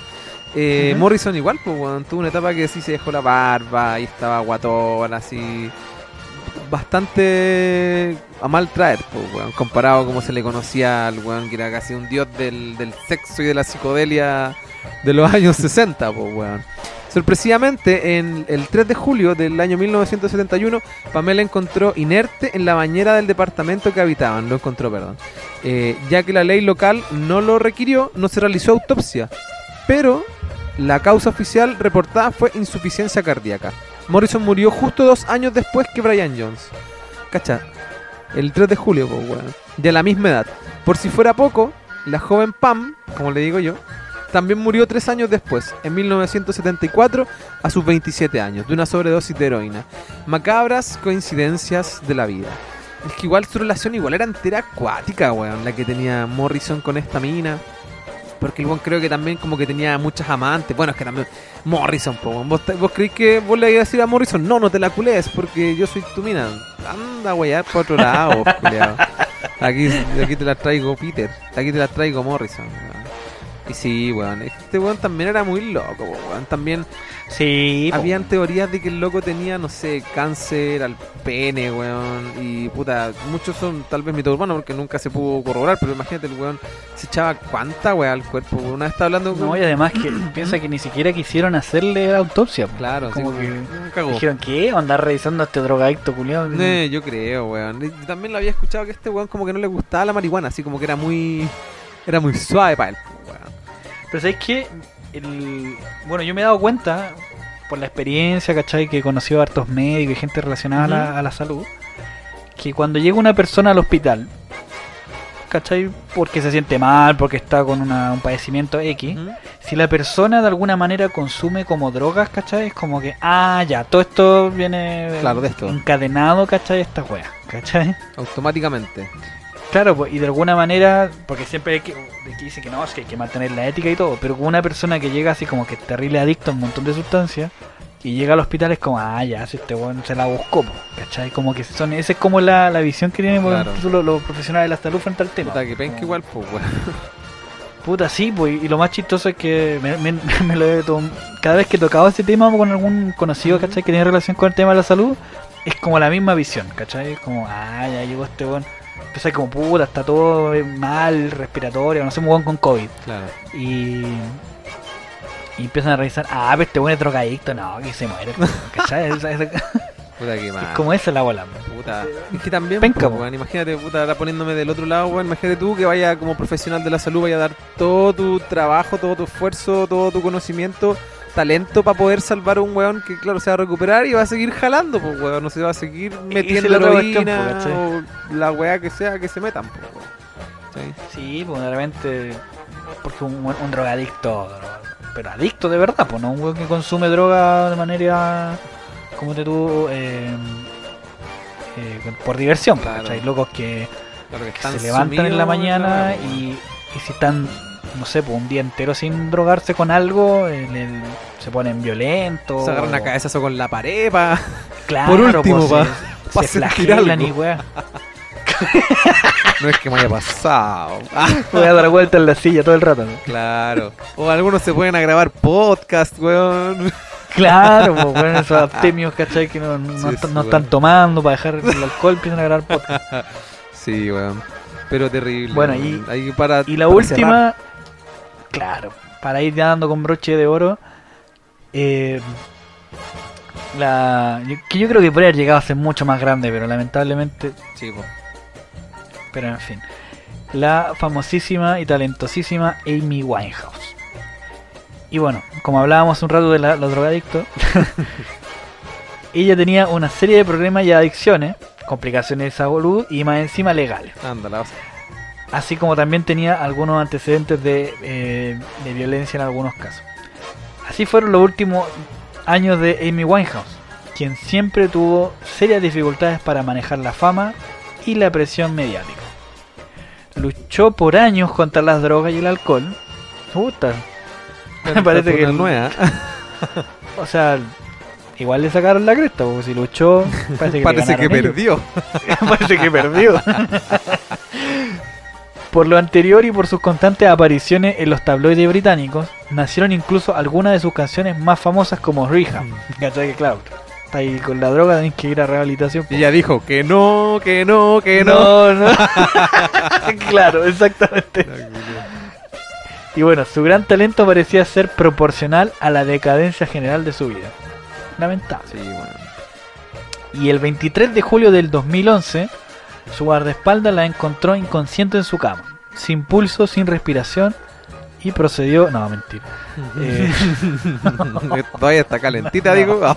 Eh. Morrison igual, pues, weón, tuvo una etapa que sí se dejó la barba y estaba guatón, así bastante a mal traer, pues, weón, comparado a como se le conocía al weón que era casi un dios del, del sexo y de la psicodelia de los años 60, pues, weón. Sorpresivamente, en el 3 de julio del año 1971, Pamela encontró inerte en la bañera del departamento que habitaban, lo encontró, perdón. Eh, ya que la ley local no lo requirió, no se realizó autopsia, pero la causa oficial reportada fue insuficiencia cardíaca. Morrison murió justo dos años después que Brian Jones. Cacha, el 3 de julio, pues, weón. De la misma edad. Por si fuera poco, la joven Pam, como le digo yo, también murió tres años después, en 1974, a sus 27 años, de una sobredosis de heroína. Macabras coincidencias de la vida. Es que igual su relación igual era entera acuática, weón, la que tenía Morrison con esta mina. Porque el weón creo que también como que tenía muchas amantes. Bueno, es que también Morrison, po, weón. ¿Vos, ¿Vos creéis que vos le ibas a decir a Morrison? No, no te la culees porque yo soy tu mina. Anda, weón, por otro lado, culiao. Aquí, aquí te la traigo Peter. Aquí te la traigo Morrison. Weón. Y sí, weón. Este weón también era muy loco, weón. También Sí, po. habían teorías de que el loco tenía, no sé, cáncer al pene, weón. Y puta, muchos son tal vez mito urbano porque nunca se pudo corroborar. Pero imagínate, el weón se echaba cuánta weá al cuerpo. weón. Una vez estaba hablando con. No, y además que piensa que ni siquiera quisieron hacerle la autopsia. po. Claro, como sí, que weón, dijeron, ¿qué? ¿Andar revisando a este drogadicto culiado? Eh, yo creo, weón. Y también lo había escuchado que este weón como que no le gustaba la marihuana, así como que era muy. Era muy suave para él, weón. Pero ¿sabes qué? El... Bueno, yo me he dado cuenta, por la experiencia, ¿cachai? Que he conocido a hartos médicos y gente relacionada a, la, a la salud, que cuando llega una persona al hospital, ¿cachai? Porque se siente mal, porque está con una- un padecimiento X, si la persona de alguna manera consume como drogas, ¿cachai? Es como que, ah, ya, todo esto viene Claro, de esto. encadenado, ¿cachai? Esta wea, ¿cachai? Automáticamente. Claro, pues, y de alguna manera, porque siempre hay que, de que no, es que hay que mantener la ética y todo, pero con una persona que llega así como que es terrible adicto a un montón de sustancias y llega al hospital es como, ah, ya, si este weón se la buscó, po, ¿cachai? Como que son, esa es como la, la visión que tienen Claro. los, los profesionales de la salud frente al tema. Puta, que penca Como, igual, pues. Puta, sí, pues, y lo más chistoso es que me, me- me lo he cada vez que tocaba ese tema con algún conocido. ¿cachai? Que tiene relación con el tema de la salud, es como la misma visión, ¿cachai? Es como, ah, ya llegó este weón. Empieza como, puta, está todo mal, respiratorio, no sé, un weón con COVID. Claro. Y, y empiezan a revisar, ah, pero este weón es drogadicto, no, que se muere, ¿cachai? Puta que mal. es como esa la bola. Puta. Es que también, Penca, po, weón, imagínate, puta, ahora poniéndome del otro lado, weón, imagínate tú que vaya como profesional de la salud, vaya a dar todo tu trabajo, todo tu esfuerzo, todo tu conocimiento, talento para poder salvar a un weón que, claro, se va a recuperar y va a seguir jalando, pues, weón, no se va a seguir metiendo otra cuestión, po, heroína o la weá que sea que se metan, pues, weón. ¿Sí? Sí, pues de repente, porque un, un drogadicto, pero adicto de verdad, pues no un weón que consume droga de manera, como te tú, eh, eh, por diversión, pues, Claro. ¿cachai? Locos que, Claro que que están se levantan en la mañana y, y si están no sé, pues, un día entero sin drogarse con algo, el- el- se ponen violentos. Se agarran a cabezazo con la pared, pa. Claro, Por último, pues, pa- se, se flagelan y weá. No es que me haya pasado. Voy a dar vuelta en la silla todo el rato. ¿no? claro. O algunos se pueden a grabar podcast, weón. Claro, pues bueno, esos abstemios, ¿cachai? Que no, no, Sí, no sí, están- tomando para dejar el alcohol, empiezan a grabar podcast. Sí, weón. Pero terrible. Bueno, y- Ahí para, Y la para última, cerrar. Claro, para ir ya dando con broche de oro, eh, la, que yo creo que podría haber llegado a ser mucho más grande, pero lamentablemente, Sí, po. pero en fin, la famosísima y talentosísima Amy Winehouse. Y bueno, como hablábamos un rato de la- los drogadictos, ella tenía una serie de problemas y adicciones, complicaciones de salud y más encima legales. Ándala. Así como también tenía algunos antecedentes de, eh, de violencia en algunos casos. Así fueron los últimos años de Amy Winehouse, quien siempre tuvo serias dificultades para manejar la fama y la presión mediática. Luchó por años contra las drogas y el alcohol. Puta. Me parece que nueva. O sea, igual le sacaron la cresta, porque si luchó, parece que, Parece que perdió. Parece que perdió. Por lo anterior y por sus constantes apariciones en los tabloides británicos, nacieron incluso algunas de sus canciones más famosas como Rehab. ¿Cachai? Que claro, está ahí con la droga, tenés que ir a rehabilitación. Y ella dijo que no, que no, que no. no, no. claro, exactamente. Y bueno, su gran talento parecía ser proporcional a la decadencia general de su vida. Lamentable. Sí, bueno. Y el 23 de julio del 2011, su guardaespaldas la encontró inconsciente en su cama, sin pulso, sin respiración, y procedió... No, mentira. Eh, Todavía está calentita, digo.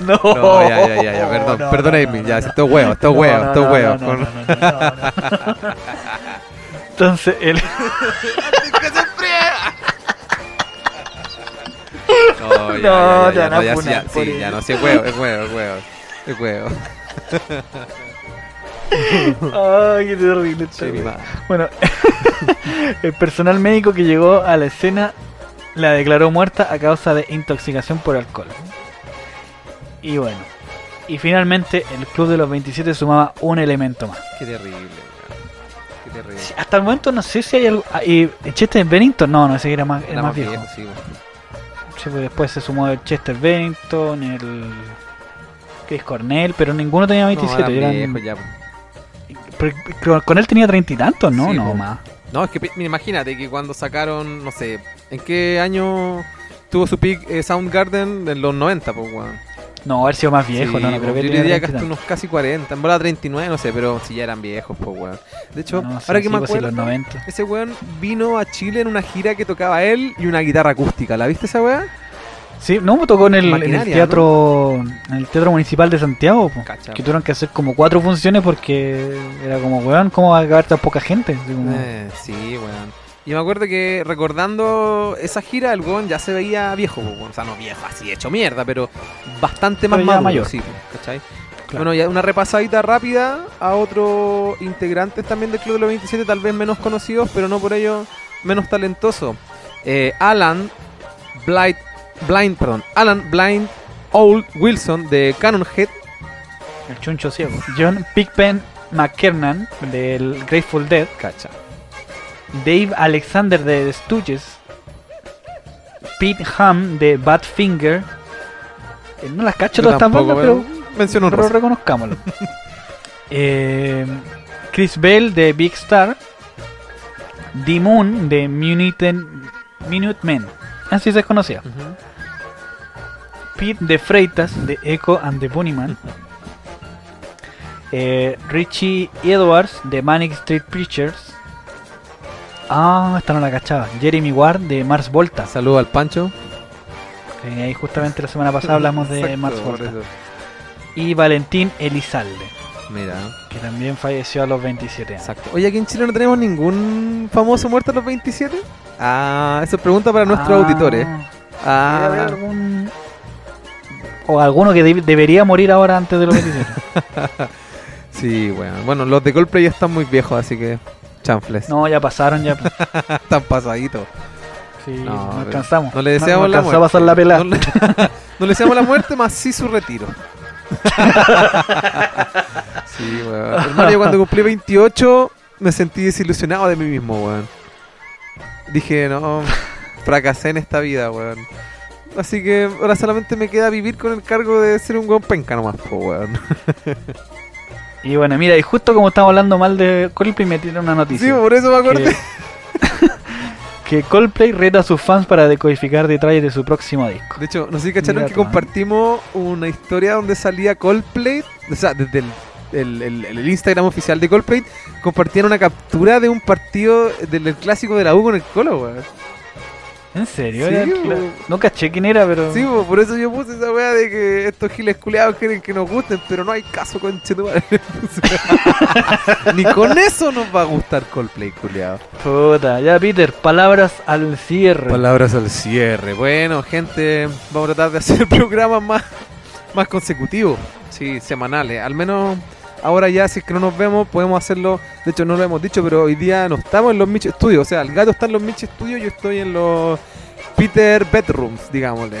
no, No, ya, ya, ya, ya, perdón, no, perdón, no, ya, esto es huevo, esto es huevo, esto es huevo. no, no. Entonces, el... No, ya, No, ya, ya, ya, ya, por sí, eso. ya, no, sí, es huevo, es huevo, es huevo. Ay, qué terrible Sí. Bueno, el personal médico que llegó a la escena la declaró muerta a causa de intoxicación por alcohol. Y bueno, y finalmente el club de los 27 sumaba un elemento más. Qué terrible. Qué terrible. Sí, Hasta el momento no sé si hay algo... ah, ¿Y Chester Bennington? No, no, ese era más, era más viejo. sí, pues después se sumó el Chester Bennington, el Chris Cornell, pero ninguno tenía 27. No, eran eran- viejos ya. Pero- con él tenía treinta y tantos, ¿no? Sí, no, po. más. No, es que mira, imagínate que cuando sacaron, no sé, ¿en qué año tuvo su peak eh, Soundgarden? En los 90, pues, weón. No, haber sido más viejo, Sí, no, no creo que yo diría que 30 y hasta unos casi 40, en bola 39, no sé, pero si ya eran viejos, pues, weón. De hecho, No, sí, ahora que me pues acuerdo, los 90. ese weón vino a Chile en una gira que tocaba él y una guitarra acústica. ¿La viste esa weá? Sí, no, me tocó en el, en el teatro en el teatro municipal de Santiago, po, que tuvieron que hacer como cuatro funciones porque era como, weón, ¿cómo va a acabar tan poca gente? Así como- Eh, sí, weón. Y me acuerdo que recordando esa gira, el weón ya se veía viejo, pues, o sea, no viejo, así hecho mierda, pero bastante más maduro, mayor. sí, pues, ¿cachai? Claro. Bueno, ya una repasadita rápida a otros integrantes también del Club de los 27, tal vez menos conocidos, pero no por ello menos talentosos. Eh, Alan Blind, Blind, perdón, Alan Blind Old Wilson de Canonhead, el chuncho ciego. John Pigpen McKernan del Grateful Dead, cacha. Dave Alexander de The Stooges, Pete Ham de Badfinger. Eh, no las cacho todas tampoco, bandas, pero menciono un pero reconozcámoslo. Eh, Chris Bell de Big Star. D Moon de Minute Men. Así se conocía. Pete de Freitas de Echo and the Bunnyman. Eh, Richie Edwards de Manic Street Preachers. Ah, esta no la cachaba. Jeremy Ward de Mars Volta. Saludo al Pancho. Ahí justamente la semana pasada hablamos de Exacto, Mars Volta. Y Valentín Elizalde, Mira, que también falleció a los 27 años. exacto. Oye, aquí en Chile no tenemos ningún famoso muerto a los 27. Ah, eso es pregunta para nuestros Ah, auditores. haber Ah, algún- O alguno que de- debería morir ahora antes de los 27. sí, bueno. Bueno, los de Coldplay ya están muy viejos, así que chanfles. No, ya pasaron, ya. Están pasaditos. Sí, No, no, alcanzamos. No le deseamos no, la alcanzó muerte. a pasar la pelada. No, le- no le deseamos la muerte, más sí su retiro. Sí, weón. Hermano, yo cuando cumplí 28 me sentí desilusionado de mí mismo, weón. Dije, no, fracasé en esta vida, weón. Así que ahora solamente me queda vivir con el cargo de ser un weón penca nomás, po, weón. Y bueno, mira, y justo como estamos hablando mal de Coldplay, me tiene una Sí, noticia. por eso me acordé. que, que Coldplay reta a sus fans para decodificar detalles de su próximo disco. De hecho, no sé si cacharon Mira que compartimos una historia donde salía Coldplay, o sea, desde el, el- el- el Instagram oficial de Coldplay, compartían una captura de un partido del, del clásico de la U con el Colo, weón. ¿En serio? Sí, Era- no caché quién era, pero... Sí, po, por eso yo puse esa weá de que estos giles culeados quieren que nos gusten, pero no hay caso con Ni con eso nos va a gustar Coldplay, culeado. Puta, ya Peter, palabras al cierre. Palabras al cierre. Bueno, gente, vamos a tratar de hacer programas más, más consecutivos. Sí, semanales. Al menos ahora ya, si es que no nos vemos, podemos hacerlo. De hecho, no lo hemos dicho, pero hoy día no estamos en los Mitch Studios. O sea, el gato está en los Mitch Studios, yo estoy en los Peter Bedrooms, digámosle.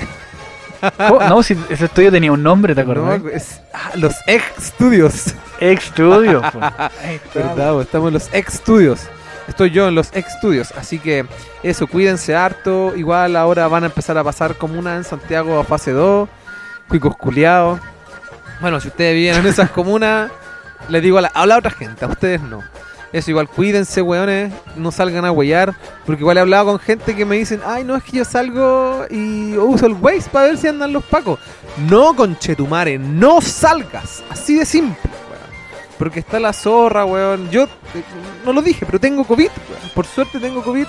Oh, no, si ese estudio tenía un nombre, ¿te acordás? No, es- ah, los Ex Studios. Ex Studio. po. Ahí está. ¿Verdad? Estamos en los Ex Studios. Estoy yo en los Ex Studios. Así que eso, cuídense harto. Igual ahora van a empezar a pasar comunas en Santiago a fase 2. Cuicos culiados. Bueno, si ustedes viven en esas comunas, les digo a la, a la otra gente, a ustedes no. Eso, igual cuídense, weones, no salgan a huellar. Porque igual he hablado con gente que me dicen, ay, no, es que yo salgo y uso el Waze para ver si andan los pacos. No, conchetumare, no salgas. Así de simple, weón. Porque está la zorra, weón. Yo eh, no lo dije, pero tengo COVID, weón. Por suerte tengo COVID.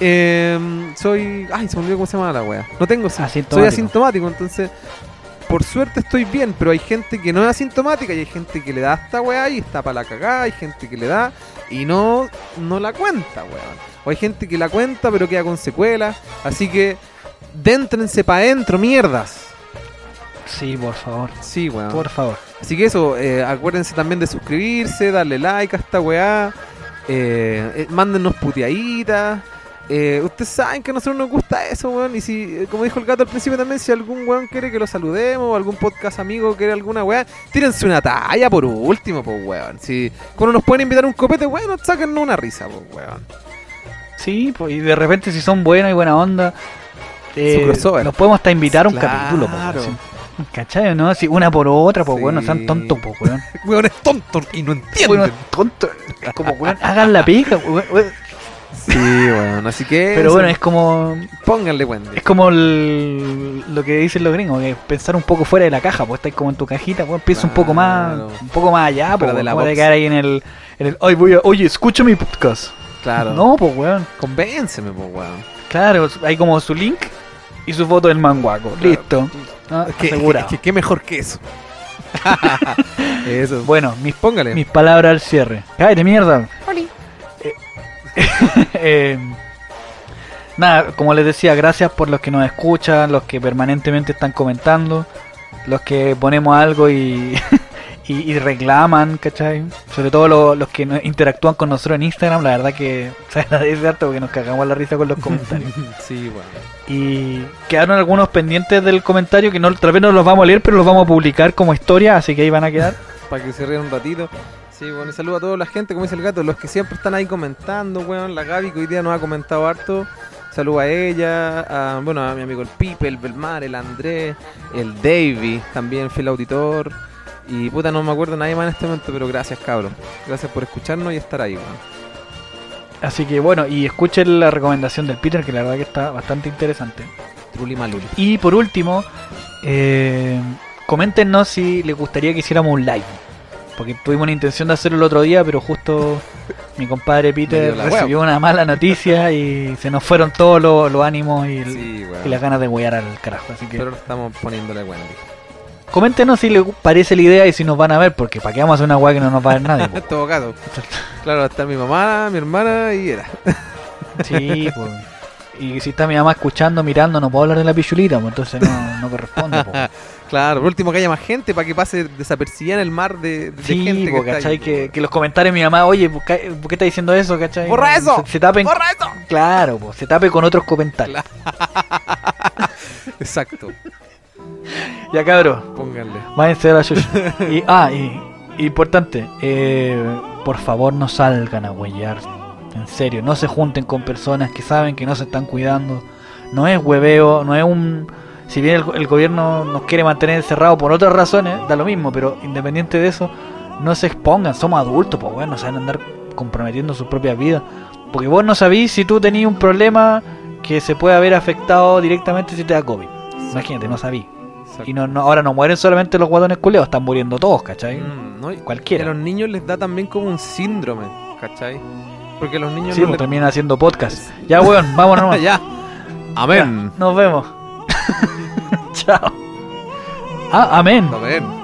Eh, soy. Ay, se me olvidó cómo se llama la weá. No tengo sí. Soy Asintomático. asintomático, entonces. Por suerte estoy bien, pero hay gente que no es asintomática y hay gente que le da esta weá y está para la cagada, hay gente que le da y no, no la cuenta, weón. O hay gente que la cuenta pero queda con secuelas. Así que déntrense para adentro, mierdas. Sí, por favor. Sí, weón. Por favor. Así que eso, eh, acuérdense también de suscribirse, darle like a esta weá. Eh, eh, mándennos puteaditas. Eh, ustedes saben que a nosotros nos gusta eso, weón. Y si, eh, como dijo el gato al principio también, si algún weón quiere que lo saludemos, o algún podcast amigo quiere alguna weá, tírense una talla por último, pues weón. Si cuando nos pueden invitar a un copete, bueno, sáquennos una risa, pues weón. Sí, pues, y de repente si son buenos y buena onda, eh, los podemos hasta invitar a un Claro. capítulo. po, weón. ¿Cachai o no? Si una por otra, pues Sí. bueno, sean tontos, pues weón. Weón es tonto y no entienden. Bueno, tontos. Como weón, hagan la pija, weón, weón. Sí, weón. Así que. Pero bueno, es como Pónganle Wendy. es como el- lo que dicen los gringos, que pensar un poco fuera de la caja, pues estáis como en tu cajita, weón, piensa un poco más, un poco más allá, pues de la box. quedar ahí en el, en el ay voy a, oye, escucha mi podcast. Claro. No, pues weón. Convénceme, pues weón. Claro, hay como su link y su foto del manguaco. Claro. Listo. Ah, Es que, asegurado. es que qué mejor que eso. eso. Bueno, mis, Póngale. mis palabras al cierre. ¡Cállate, mierda! Eh, nada, como les decía, gracias por los que nos escuchan, los que permanentemente están comentando, los que ponemos algo y, y, y reclaman, ¿cachai? Sobre todo lo- los que interactúan con nosotros en Instagram, la verdad que se agradece harto porque nos cagamos la risa con los comentarios. sí, bueno. Y quedaron algunos pendientes del comentario que no, tal vez no los vamos a leer, pero los vamos a publicar como historia, así que ahí van a quedar. Para que se rían un ratito. Sí, bueno, y saludo a toda la gente, como dice el gato, los que siempre están ahí comentando, weón. La Gaby que hoy día nos ha comentado harto. Saludo a ella, a, bueno, a mi amigo el Pipe, el Belmar, el Andrés, el Davy, también fiel auditor. Y puta, no me acuerdo nadie más en este momento, pero gracias, cabros. Gracias por escucharnos y estar ahí, weón. Así que bueno, y escuchen la recomendación del Peter, que la verdad que está bastante interesante. Truli Maluli. Y por último, eh, coméntenos si les gustaría que hiciéramos un live. Porque tuvimos la intención de hacerlo el otro día, pero justo mi compadre Peter recibió una mala noticia y se nos fueron todos los, los ánimos y, el- las ganas de huear al carajo. Así que Pero estamos poniéndole Wendy. coméntenos si les parece la idea y si nos van a ver, porque para qué vamos a hacer una weá que no nos va a ver nadie. Todo gato. Claro, estar mi mamá, mi hermana y era. Sí, pues. Y si está mi mamá escuchando, mirando, no puedo hablar de la pichulita, pues entonces no, no corresponde. po. Claro, por último que haya más gente para que pase desapercibida en el mar de, de Sí, gente po, que ¿cachai? ahí. Que, que los comentarios de mi mamá, oye, ¿por qué, por qué está diciendo eso, cachai? ¡Borra eso! Se, se tapen, ¡Borra eso! Claro, po, se tape con otros comentarios. Exacto, Ya cabros, pónganle. váyanse a la chucha. y, ah, y, y importante, eh, por favor no salgan a huellar. En serio, no se junten con personas que saben que no se están cuidando. No es hueveo, no es un... Si bien el, el gobierno nos quiere mantener encerrados por otras razones, da lo mismo, pero independiente de eso, no se expongan, somos adultos, pues bueno, no saben andar comprometiendo sus propias vidas. Porque vos no sabís si tú tenías un problema que se puede haber afectado directamente si te da COVID. Imagínate, no sabí. Y no, no, ahora no mueren solamente los guatones culeos, están muriendo todos, ¿cachai? Mm, no, Cualquiera. y a los niños les da también como un síndrome, ¿cachai? Porque los niños Sí, no pues les- terminan haciendo podcast. Ya, weón, vámonos ya. Amén. Ya, nos vemos. Chao. Ah, amén. Amén.